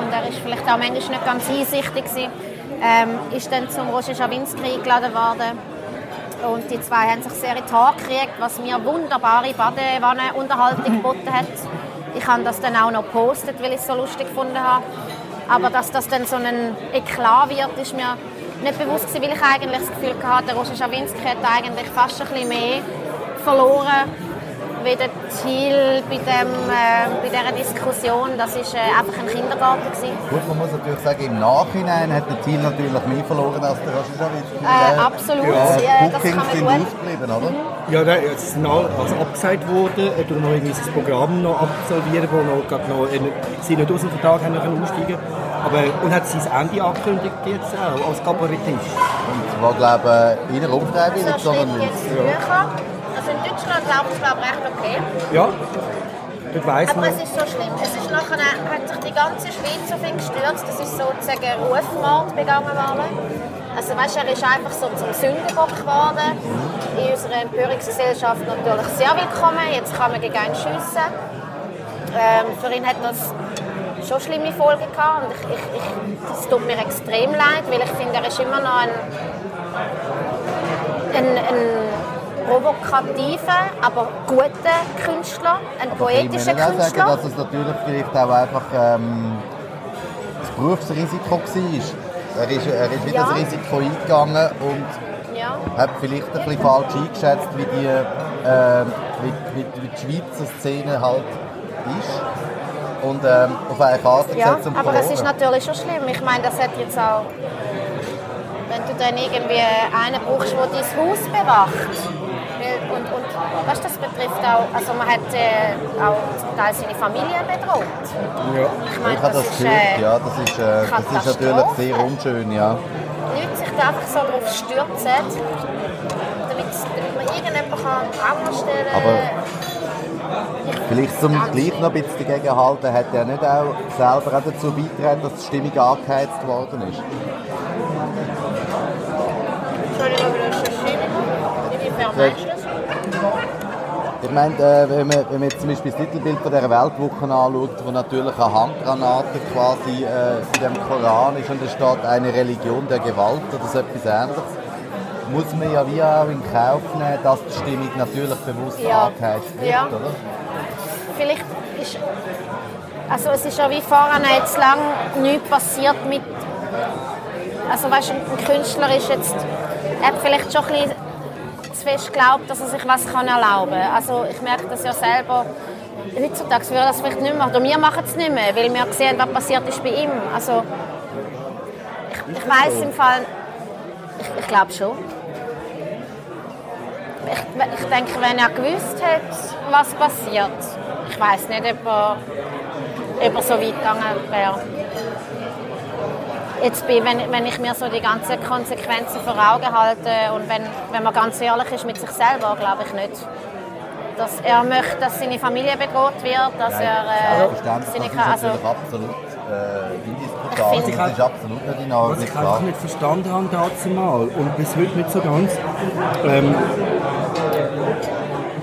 und er ist vielleicht auch manchmal nicht ganz einsichtig gewesen. Ähm, ist dann zum Roger Schawinski eingeladen worden. Und die zwei haben sich sehr in die Haare gekriegt, was mir wunderbare Badewannenunterhaltung geboten hat. Ich habe das dann auch noch gepostet, weil ich es so lustig gefunden habe. Aber dass das dann so ein Eklat wird, ist mir nicht bewusst gewesen, weil ich eigentlich das Gefühl hatte, der Roger Schawinski hat eigentlich fast ein bisschen mehr verloren wie der Thiel bei, dem, äh, bei dieser Diskussion. Das war äh, einfach ein Kindergarten. Gewesen. Gut, man muss natürlich sagen, im Nachhinein hat der Team natürlich mehr verloren als der Roger Schawinski. Äh, absolut, Ja, ja, die das Bookings kann man sind gut. ausgeblieben, oder? Ja, da ist noch also abgesagt worden, er tut noch irgendwie sein Programm noch absolvieren, wo noch, gerade noch äh, sie nicht aus dem Vertrag haben können aussteigen aber Und hat sein Ende angekündigt jetzt auch, als Kabarettist. Und war, glaube ich, eher unfreiwillig, So sondern jetzt Bücher. Glaube ich recht okay. Ja, dort weiss Aber man. es ist so schlimm. Es ist nachher, hat sich die ganze Schweiz auf ihn gestürzt. Das ist sozusagen Rufmord begangen worden. Also weißt, er ist einfach so zum Sündenbock geworden. In unserer Empörungsgesellschaft natürlich sehr willkommen. Jetzt kann man gegen ihn schiessen. Ähm, für ihn hat das schon schlimme Folgen gehabt. Und ich, ich, ich, das tut mir extrem leid, weil ich finde, er ist immer noch ein, ein, ein provokativer, aber guter Künstler, ein Aber ich poetischer muss auch sagen, Künstler. dass es natürlich vielleicht auch einfach ähm, das Berufsrisiko war. Er ist, er ist wieder Ja. das Risiko eingegangen und Ja. hat vielleicht ein bisschen falsch eingeschätzt, wie die, äh, wie, wie, wie die Schweizer Szene halt ist. Und ähm, auf eine Karte Ja, gesetzt und aber es ist verloren. natürlich schon schlimm. Ich meine, das hat jetzt auch, wenn du dann irgendwie einen brauchst, der dein Haus bewacht. Weißt, das betrifft auch, also man hat äh, auch zum Teil seine Familie bedroht. Ja. Ich meine, Ich habe das ist, gehört, äh, ja, das ist, äh, das ist natürlich sehr unschön, ja. Leute sich da einfach so drauf stürzen, damit, damit man irgendjemanden kann Pranger stellen Aber vielleicht zum gleich noch ein bisschen dagegenhalten, hat er nicht auch selber auch dazu beigetragen, dass die Stimmung angeheizt worden ist? Entschuldigung, wie das Entschuldigung. Inwiefern meinst du das? Ich meine, äh, wenn, man, wenn man jetzt zum Beispiel das Titelbild von dieser Weltwoche anschaut, wo natürlich eine Handgranate quasi äh, in dem Koran ist und es steht eine Religion der Gewalt oder so etwas ähnliches, muss man ja wie auch in Kauf nehmen, dass die Stimmung natürlich bewusst Ja. angeheizt wird, Ja. oder? vielleicht ist. Also es ist ja wie vorher jetzt lang nichts passiert mit. Also weißt du, ein Künstler ist jetzt. Er hat vielleicht schon ein bisschen zu fest geglaubt, dass er sich was kann erlauben kann. Also ich merke das ja selber. Heutzutage würde das vielleicht nicht mehr machen. Oder wir machen es nicht mehr, weil wir sehen, was passiert ist bei ihm. Also ich, ich weiß im Fall. Ich, ich glaube schon. Ich, ich denke, wenn er gewusst hätte, was passiert, ich weiß nicht, ob er, ob er so weit gegangen wäre. Jetzt bin, wenn, wenn ich mir so die ganzen Konsequenzen vor Augen halte und wenn, wenn man ganz ehrlich ist mit sich selber, glaube ich nicht. Dass er möchte, dass seine Familie bedroht wird, dass er äh, Selbstverständlich, seine das ist also absolut äh, indiskutabel. Das ist absolut nicht in Ordnung, Was ich einfach nicht verstanden habe dazu mal und bis heute nicht so ganz. Ähm,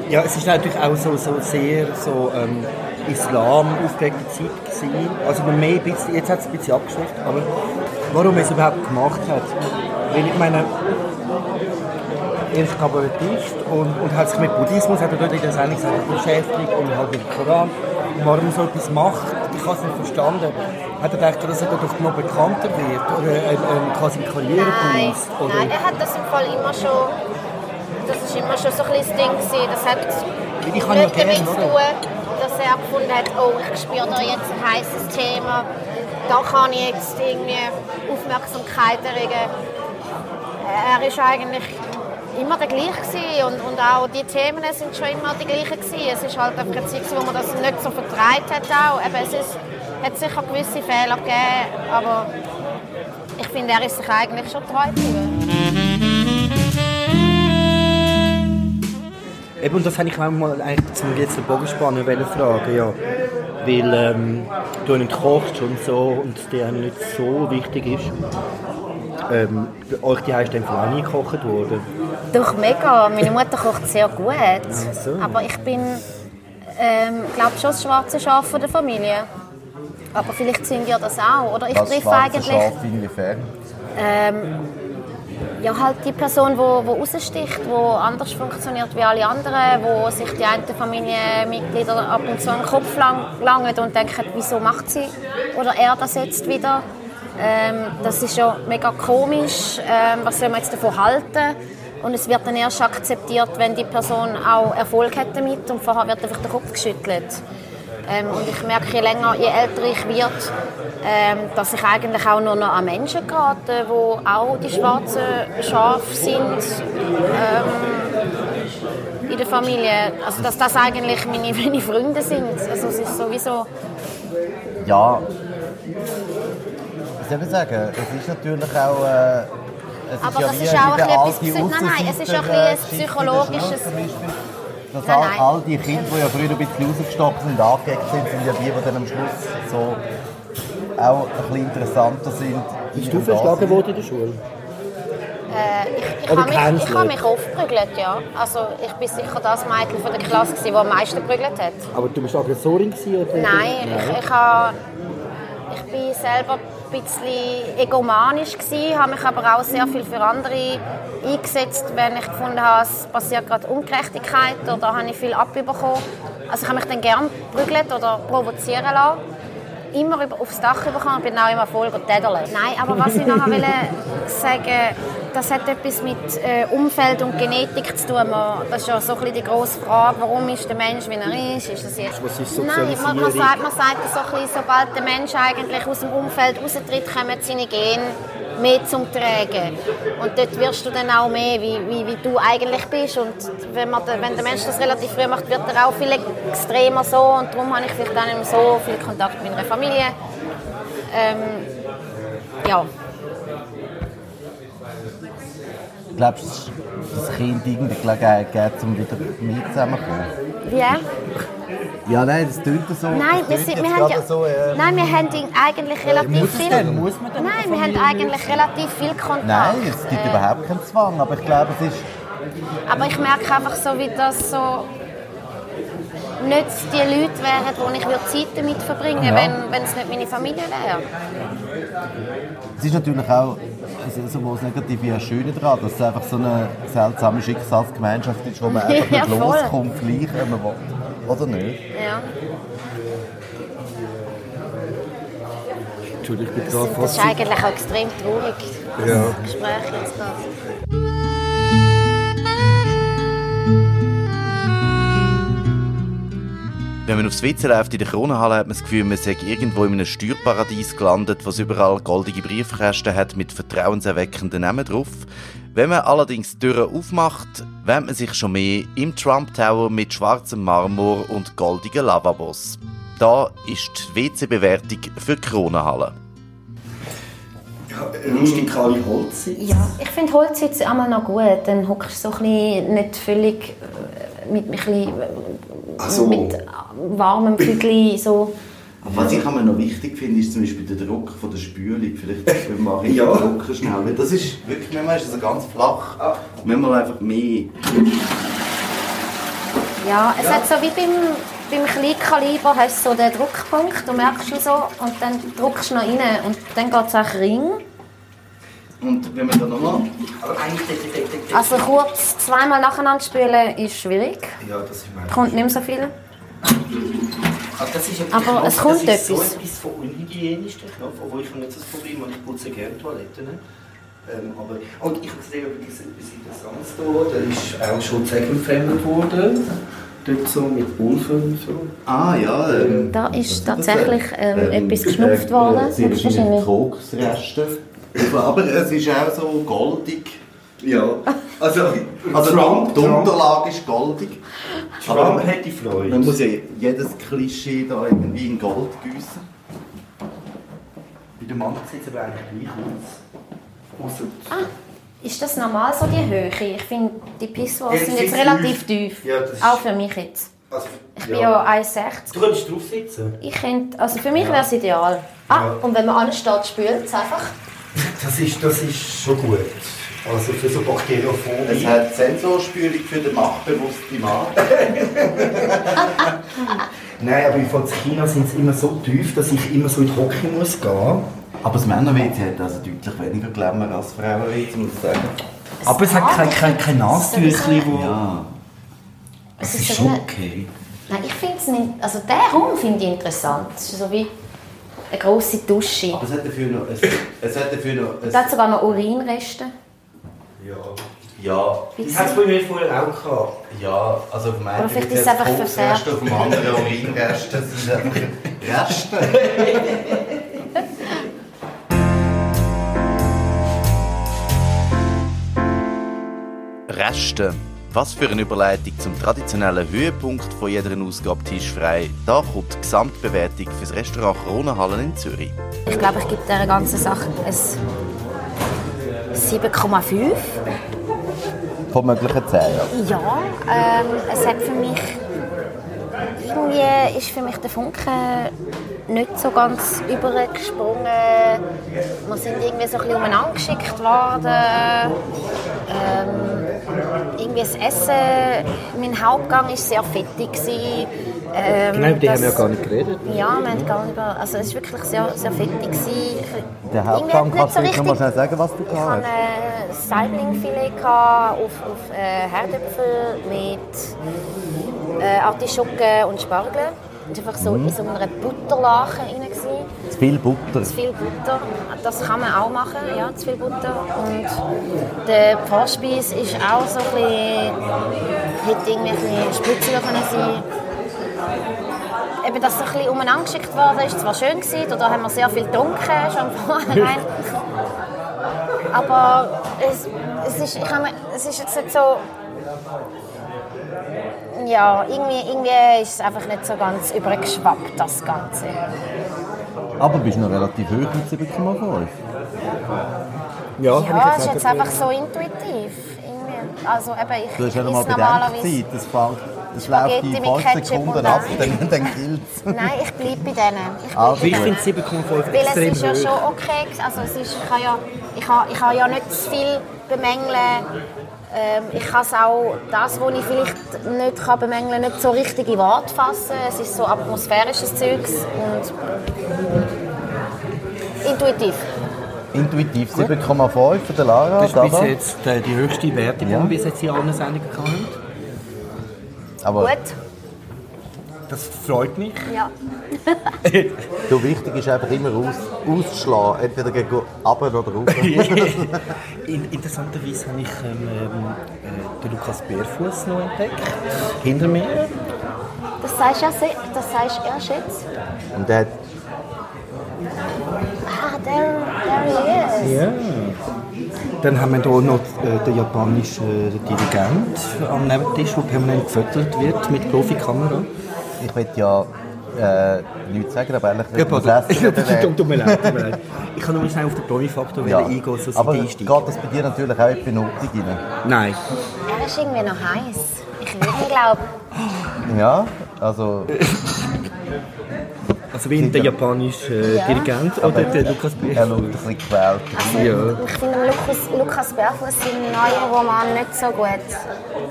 ja, es ist natürlich auch so, so sehr so ähm, Islam aufgeregte Zeit gewesen. Also mehr ein bisschen, jetzt hat es ein bisschen abgeschwächt, aber warum er es überhaupt gemacht hat. Weil ich meine, er ist Kabarettist und, und hat sich mit Buddhismus, hat er dort in der Sendung gesagt, beschäftigt und halt mit dem Koran. Und warum er so etwas macht, ich habe es nicht verstanden. Hat er gedacht, dass er dadurch noch bekannter wird oder ein, ein, quasi einen Nein, Karriereboost? Oder? nein, er hat das im Fall immer schon. Das ist immer schon so ein das Ding gewesen. Das hat Ich kann ja nicht damit zu tun, dass er gefunden hat, oh, ich spüre da jetzt ein heißes Thema. Da kann ich jetzt irgendwie Aufmerksamkeit erregen. Er ist eigentlich immer der gleiche und, und auch die Themen sind schon immer die gleichen gewesen. Es ist halt einfach eine wo man das nicht so vertreibt hat auch. Eben, es ist, hat sicher gewisse Fehler gegeben, aber ich finde, er ist sich eigentlich schon treu geblieben. Eben, und das habe ich auch mal eigentlich zum jetzt den Bogen fragen, ja. Weil ähm, du nicht kochst und so und es dir nicht so wichtig ist. Ähm, euch die ist dann auch nie gekocht worden. Doch, mega. Meine Mutter kocht sehr gut. Aber ich bin, ähm, glaube schon das schwarze Schaf von der Familie. Aber vielleicht sind ihr das auch. Oder ich Das treffe eigentlich Schaf inwiefern? ähm, ja, halt die Person, die wo, wo raussticht, die anders funktioniert wie alle anderen, wo sich die einen Familienmitglieder ab und zu an den Kopf lang, langen und denken, wieso macht sie oder er das jetzt wieder? Ähm, das ist ja mega komisch. Ähm, was soll man jetzt davon halten? Und es wird dann erst akzeptiert, wenn die Person auch Erfolg hat damit und vorher wird einfach der Kopf geschüttelt. Ähm, und ich merke, je länger, je älter ich werde, ähm, dass ich eigentlich auch nur noch an Menschen gerate, die auch die schwarzen Schafe sind ähm, in der Familie. Also dass das eigentlich meine, meine Freunde sind. Also es ist sowieso... Ja, wie soll ich sagen, es ist natürlich auch... Äh, es Aber ja das ist auch ein bisschen nein, nein, es ist auch ein bisschen ein äh, Geschichte in der psychologisches- Beispiel. Dass Nein, all, nein. all die Kinder, die ja früher ein bisschen rausgestopft sind und angeeckt sind, sind ja die, die dann am Schluss so auch ein bisschen interessanter sind. Bist du verschlagen worden in der Schule? Äh, ich ich habe mich, ich habe mich oft geprügelt, ja. Also ich bin sicher das Mädchen von der Klasse, das am meisten geprügelt hat. Aber du bist Aggressorin oder? Nein, ich, ich, habe, ich bin selber ein bisschen egomanisch gewesen, habe mich aber auch sehr viel für andere eingesetzt, wenn ich gefunden habe, es passiert gerade Ungerechtigkeit oder habe ich viel abbekommen. Also ich habe mich dann gern geprügelt oder provozieren lassen. Immer aufs Dach bekommen und bin auch immer voll tädeln. Nein, aber was ich nachher wollte sagen, das hat etwas mit äh, Umfeld und Genetik zu tun. Das ist ja so ein bisschen die grosse Frage, warum ist der Mensch, wie er ist? ist das jetzt Was ist Nein, man, man sagt, man sagt so ein bisschen, sobald der Mensch eigentlich aus dem Umfeld raustritt, kommen seine Gene mehr zum Tragen. Und dort wirst du dann auch mehr, wie, wie, wie du eigentlich bist. Und wenn, man, wenn der Mensch das relativ früh macht, wird er auch viel extremer so. Und darum habe ich vielleicht auch nicht mehr so viel Kontakt mit meiner Familie. Ähm, ja. Glaubst du, dass das Kind irgendeine Gelegenheit gibt, um wieder mit zusammenzukommen? Wie? Ja, nein, das tönt so. Nein, wir, sind, wir haben ja, so, äh, nein, wir haben eigentlich relativ muss es viel. denn? Muss man denn nein, wir haben eigentlich relativ viel Kontakt. Nein, es gibt Äh, überhaupt keinen Zwang, aber ich glaube, es ist... Aber ich merke einfach so, wie das so nicht die Leute wären, wo ich Zeit damit verbringen Ja. würde, wenn, wenn es nicht meine Familie wäre. Es ist natürlich auch also sowohl das Negative das Schöne daran, dass es einfach so eine seltsame Schicksalsgemeinschaft ist, wo man einfach Ja, nicht voll. loskommt, gleich, wenn man will. Oder nicht? Ja. Entschuldigung, ich bin Das, gerade sind, das ist fast... eigentlich auch extrem traurig, das Ja. Gespräch jetzt gerade. Wenn man aufs WC läuft in der Kronenhalle, hat man das Gefühl, man sei irgendwo in einem Steuerparadies gelandet, was überall goldige Briefkästen hat mit vertrauenserweckenden Namen drauf. Wenn man allerdings die Türen aufmacht, wähnt man sich schon mehr im Trump Tower mit schwarzem Marmor und goldigen Lavabos. Da ist die WC-Bewertung für die Kronenhalle. Rustikale Holzsitz. Ja, ich finde Holzsitz einmal noch gut. Dann hockst du so ein bisschen nicht völlig äh, mit, ein bisschen, äh, so. mit warmem Fügli so. Aber was ich immer noch wichtig finde, ist zum Beispiel der Druck von der Spülung. Vielleicht mache ich Ja. den Drucker schnell. Weil das ist wirklich, manchmal ist das ganz flach. Manchmal einfach mehr. Ja, es hat so wie beim, beim Kleinkaliber hast du so den Druckpunkt, du merkst du so, und dann drückst du noch rein und dann geht es auch ring. Und wenn man dann nochmal... Also kurz zweimal nacheinander spülen ist schwierig, Ja, das ist mein kommt nicht mehr so viel. Das ist Aber es kommt das ist so etwas. etwas von unhygienisch, der Knopf, obwohl ich habe nicht das Problem und ich putze gerne Toiletten. ne? Ähm, aber, und ich habe gesehen, etwas etwas Interessantes hier, da ist auch schon Zegelfremd worden. Dort so mit Pulver so. Ah ja, ähm, Da ist tatsächlich ähm, etwas geschnupft worden. Ist wahrscheinlich wahrscheinlich- Koksreste. Aber es ist auch so goldig. Ja, also, Also Trump, die Trump, Unterlage ist goldig. Trump Aber hätte Freude. Man muss ja jedes Klischee da irgendwie in Gold gießen. Bei dem Mann sieht es aber eigentlich gleich aus. Ah, ist das normal so die Höhe? Ich finde, die Pisswasser Ja, sind jetzt relativ tief. tief. Ja, Auch für mich jetzt. Also, Ich bin ja 1,60. Du könntest drauf sitzen. Ich könnte, also für mich wäre es ideal. Ah, Ja. und wenn man ansteht, spült es einfach. Das ist, das ist schon gut. Also für so Bakteriophobie. Es hat Sensorspülung für den machtbewussten Mann. Nein, aber in China sind sie immer so tief, dass ich immer so in die Hocke muss gehen. Aber das Männer-WC hat also deutlich weniger Glamour als Frauen-WC, muss ich sagen. Aber es hat kein, kein, kein Nasentüchli, wo... Ja. Es Es ist ist schon okay. Nein, ich finde es nicht. Also den Raum finde ich interessant. Es ist so wie eine grosse Dusche. Aber es hat dafür noch... Es, es hat dafür noch... Es, Es hat sogar noch Urinreste. ja, Das hat es bei mir vorher auch gehabt. ja, also auf meinem vielleicht ist es einfach verfärbt. auf dem anderen Urinrest, das sind einfach Reste. Reste. Was für eine Überleitung zum traditionellen Höhepunkt von jeder Ausgabe Tisch frei. Da kommt die Gesamtbewertung für das Restaurant Kronenhallen in Zürich. Ich glaube, ich gebe dieser ganzen Sache ein 7,5. Von möglichen 10, ja. Ja, ähm, es hat für mich irgendwie ist für mich der Funke nicht so ganz übergesprungen. Wir sind irgendwie so ein bisschen umeinander geschickt worden. Ähm, irgendwie das Essen, mein Hauptgang war sehr fettig. gewesen. Ähm, Genau, über die haben wir ja gar nicht geredet. Ja, wir haben gar nicht über, also es war wirklich sehr, sehr fettig. gewesen. Der Hauptgang, nicht kannst so du richtig- schnell sagen, was du Ich hatte gehabt hast? ein Saibling-Filet auf, auf äh, Herdöpfel mit äh, Artischocken und Spargel. War einfach so in so einer Butterlache rein. gewesen. Zu viel Butter. Zu viel Butter. Das kann man auch machen, ja, zu viel Butter. Und der Vorspeis ist auch so ein bisschen, hätte irgendwie ein bisschen spritziger können sein Eben, dass so ein bisschen umeinander geschickt worden ist, zwar schön gewesen, da haben wir sehr viel getrunken, schon vornherein. Aber es, es, ist, ich habe, es ist jetzt nicht so... Ja, irgendwie, irgendwie ist es einfach nicht so ganz übergeschwappt, das Ganze. Aber du bist noch relativ hoch mit 7,5. Ja, Ja, es ist jetzt einfach so intuitiv. Irgendwie. Also eben, ich Du hast ja noch mal esse normalerweise... Bedenkzeit. Das, fängt, das läuft in mit 5 Ketchup Sekunden und ab, dann- dann, gilt es. Nein, ich bleibe bei denen. Ich Also bleibe Ich bei finde denen. 7,5 Weil es extrem ist ja schon okay. Also es ist, ich, kann ja, ich, habe, ich habe ja nicht zu viel bemängeln. Ähm, ich kann es auch, das, was ich vielleicht nicht kann bemängeln nicht so richtig in Worte fassen. Es ist so atmosphärisches Zeugs und intuitiv. Intuitiv 7,5 für die Lara. Das ist bis jetzt äh, die höchste Wertung, Ja. die wir bis jetzt in allen Sendungen hatten. aber Gut, Das freut mich. ja. du, wichtig ist einfach immer aus, auszuschlagen. Entweder gegen runter oder rauf. In, interessanterweise habe ich ähm, äh, den Lukas Bärfuß noch entdeckt. Hinter mir. Das sagst du ja se- das sagst du erst jetzt. Und der hat Ah, there, there he is. Ja. Dann haben wir hier noch äh, den japanischen Dirigent am Nebentisch, der permanent gefüttert wird mit Profikamera. Ich will ja äh, nichts sagen, aber eigentlich will ich pardon. das Essen Tut- tut- Tut mir leid, tut mir leid. Ich kann nur schnell auf den Promi-Faktor Ja. eingehen, so Aber geht das bei dir natürlich auch in die Benotung rein? Nein. Er ist irgendwie noch heiß. Ich würde glauben. Ja, also Also wie der japanische äh, Ja. Dirigent oder der Lukas er Bär. schaut ein bisschen quält. Ja. Ich finde Lukas, Lukas Bärfuß seinen neuen Roman nicht so gut.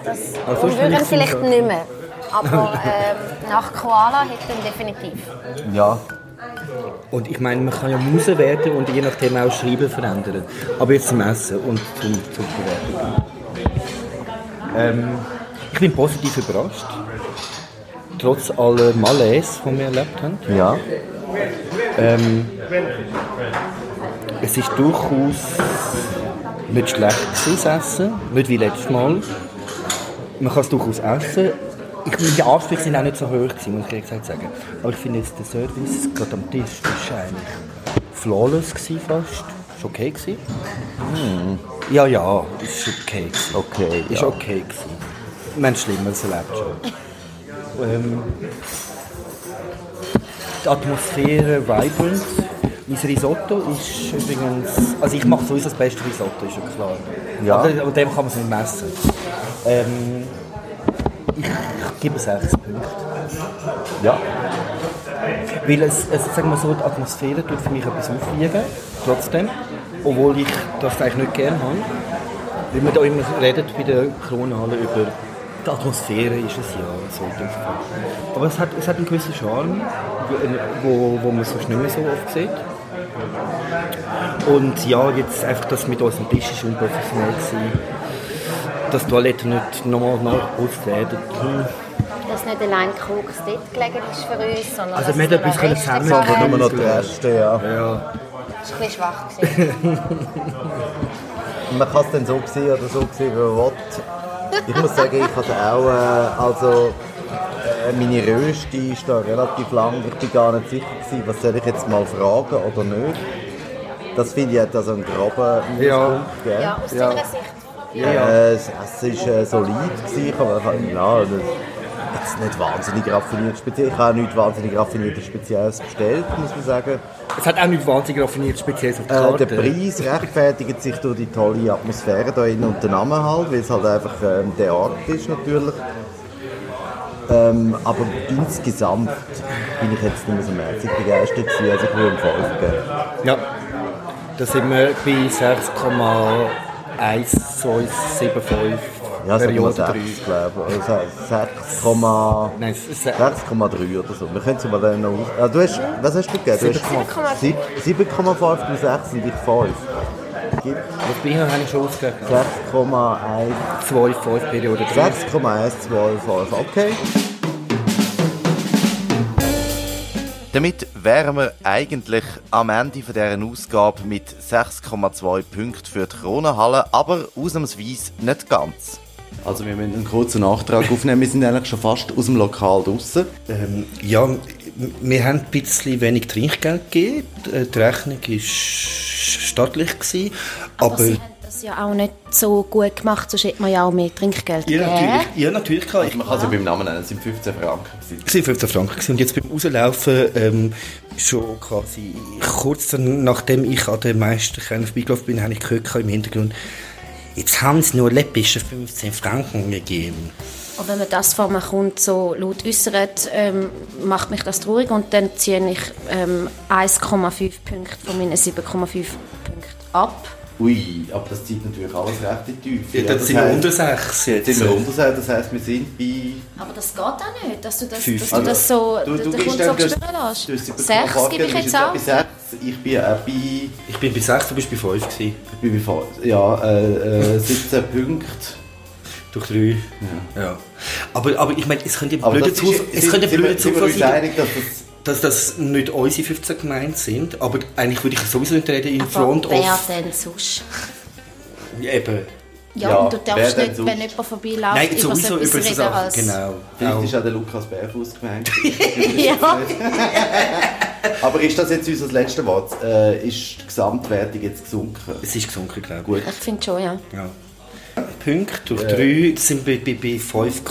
Das Also, würde ihn vielleicht vielleicht so- nicht mehr. Aber ähm, nach Koala hätte ich ihn definitiv. Ja, Und ich meine, man kann ja Muse werden und je nachdem auch Schreiben verändern. Aber jetzt zum Essen und zum, zum Bewertung. Ähm, ich bin positiv überrascht. Trotz aller Malaise, die wir erlebt haben. ja. Ähm, es ist durchaus nicht schlecht das Essen. Nicht wie letztes Mal. Man kann es durchaus essen. Ich, die Ansprüche sind auch nicht so hoch gewesen, muss ich ehrlich gesagt sagen. Aber ich finde jetzt der Service gerade am Tisch, war eigentlich flawless gewesen fast. Ist okay gewesen. Ja, ja, ist okay gewesen. Okay, Ist ja. okay gewesen. Haben Schlimmeres erlebt schon. Ähm, die Atmosphäre vibrant. Mein Risotto ist übrigens... Also ich mache sowieso das beste Risotto, ist ja klar. Ja. Aber, aber dem kann man es nicht messen. Ähm, ich gebe sechs Punkte. Ja. Weil es, es, sagen wir so, die Atmosphäre tut für mich etwas aufwiegen, trotzdem. Obwohl ich das eigentlich nicht gerne habe. Weil wir da immer reden bei der Kronhalle über die Atmosphäre ist es ja so in dem Fall. Aber es hat, es hat einen gewissen Charme, wo, wo man sonst nicht mehr so oft sieht. Und ja, jetzt einfach das mit unserem Tisch ist unprofessionell gewesen. Dass die Toiletten nicht normal nachgeputzt werden. Hm. Dass nicht allein Koks dort gelegen ist für uns, sondern Also dass wir hätten etwas noch können Reste zusammen Nur noch die Reste, ja. ja. Das war ein bisschen schwach. Man kann es dann so sehen oder so sehen, wie man will. Ich muss sagen, ich hatte auch, äh, also äh, meine Röste ist da relativ lang. Ich bin gar nicht sicher gewesen, was soll ich jetzt mal fragen oder nicht. Das finde ich hat also einen groben Ja. Gegeben. Ja, aus deiner Sicht. Ja, ja. Äh, das Essen war äh, solid. Gewesen. Habe ja, das, jetzt nicht wahnsinnig raffiniert speziell. Ich habe auch nicht wahnsinnig raffiniert Spezielles bestellt, muss man sagen. Es hat auch nicht wahnsinnig raffiniert speziell auf Äh, Karte. der Preis rechtfertigt sich durch die tolle Atmosphäre da innen und den Namen halt, weil es halt einfach ähm, der Ort ist natürlich. Ähm, aber insgesamt bin ich jetzt nicht mehr so mäßig begeistert gewesen, also ich würde ihm 5 geben. Ja, da sind wir bei 6,1275 Ja, sagen wir Periode 6, 3. glaube ich. Also 6, Nein, es ist 6,3 oder so. Wir können es mal dann noch aus... Ah, du hast, was hast du gegeben? Du hast 7,5. 7,5 du 6 und ich 5. Gibt Was bin ich noch eigentlich schon ausgegeben? 6,1 2, 5 Periode 3. 6,125. Okay. Damit wären wir eigentlich am Ende von dieser Ausgabe mit 6,2 Punkten für die Kronenhalle, aber ausnahmsweise nicht ganz. Also wir müssen einen kurzen Nachtrag aufnehmen. Wir sind eigentlich schon fast aus dem Lokal draußen. Ähm, ja, wir haben ein bisschen wenig Trinkgeld gegeben. Die Rechnung war stattlich, gewesen, Aber aber... das ja auch nicht so gut gemacht, sonst hätte man ja auch mehr Trinkgeld Ja, natürlich. Ja, natürlich klar. Ich, Man kann sie beim Namen nennen, es sind 15 Franken. Es waren 15 Franken gewesen. und jetzt beim Rauslaufen ähm, schon quasi kurz dann, nachdem ich an den Meisterkern vorbeigelaufen bin, habe ich gehört im Hintergrund, jetzt haben sie nur läppische 15 Franken gegeben. Und wenn man das vor mir kommt, so laut äußert, ähm, macht mich das traurig und dann ziehe ich ähm, 1,5 Punkte von meinen 7,5 Punkten ab. Ui, aber das zieht natürlich alles recht in die Tiefe. Ja, das sind wir unter 6 Jetzt sind wir unter 6, das heisst, wir sind bei... Aber das geht auch nicht, dass du das, dass du das so Du, du so dann... lässt. du hast sieben Sechs Komma gebe ich du bist jetzt auch. 6, ich bin auch bei... Ich bin bei 6, du bist bei 5 gewesen. Ich bin bei fünf- ja, äh, äh, 17 Punkte. Durch 3. Ja. ja. Aber, aber ich meine, es könnte Aber blöder das Zufall, ist, es könnte blöder Zufall sein, einig, dass das... dass das nicht unsere 15 gemeint sind. Aber eigentlich würde ich sowieso nicht reden in Aber Front wer of... denn sonst? Eben. Ja, Ja, und du wer darfst nicht, sonst? wenn jemand vorbeiläuft, Nein, über sowieso so über etwas so reden Sachen. als... Genau. Vielleicht Auch- ist auch der Lukas Berfuss gemeint. Ja. Aber ist das jetzt unser letztes Wort? Äh, ist die Gesamtwertung jetzt gesunken? Es ist gesunken, glaube Gut. Ich finde schon, ja. ich. Ja. Punkte durch 3 sind bei, bei, bei 5,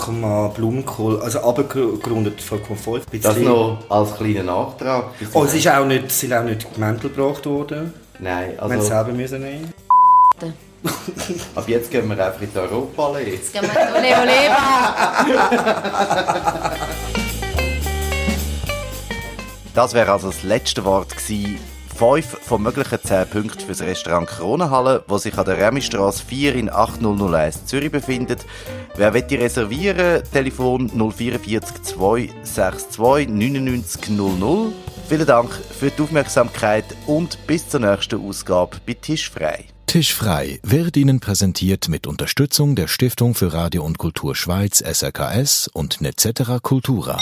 Blumenkohl, also abgerundet 5,5. Das noch als kleiner Nachtrag. Oh, es ist auch nicht, sind auch nicht die Mäntel gebracht worden. Nein, Wir haben es also selber müssen nehmen. ab jetzt gehen wir einfach in die Europallee. Jetzt gehen wir ole ole Das wäre also das letzte Wort gewesen. Fünf von möglichen 10 Punkten für das Restaurant Kronenhalle, das sich an der Remistrasse 4 in 8001 Zürich befindet. Wer will die reservieren? Telefon 044 262 99 00. Vielen Dank für die Aufmerksamkeit und bis zur nächsten Ausgabe bei Tisch frei. Tischfrei wird Ihnen präsentiert mit Unterstützung der Stiftung für Radio und Kultur Schweiz SRKS und Netzetera Cultura.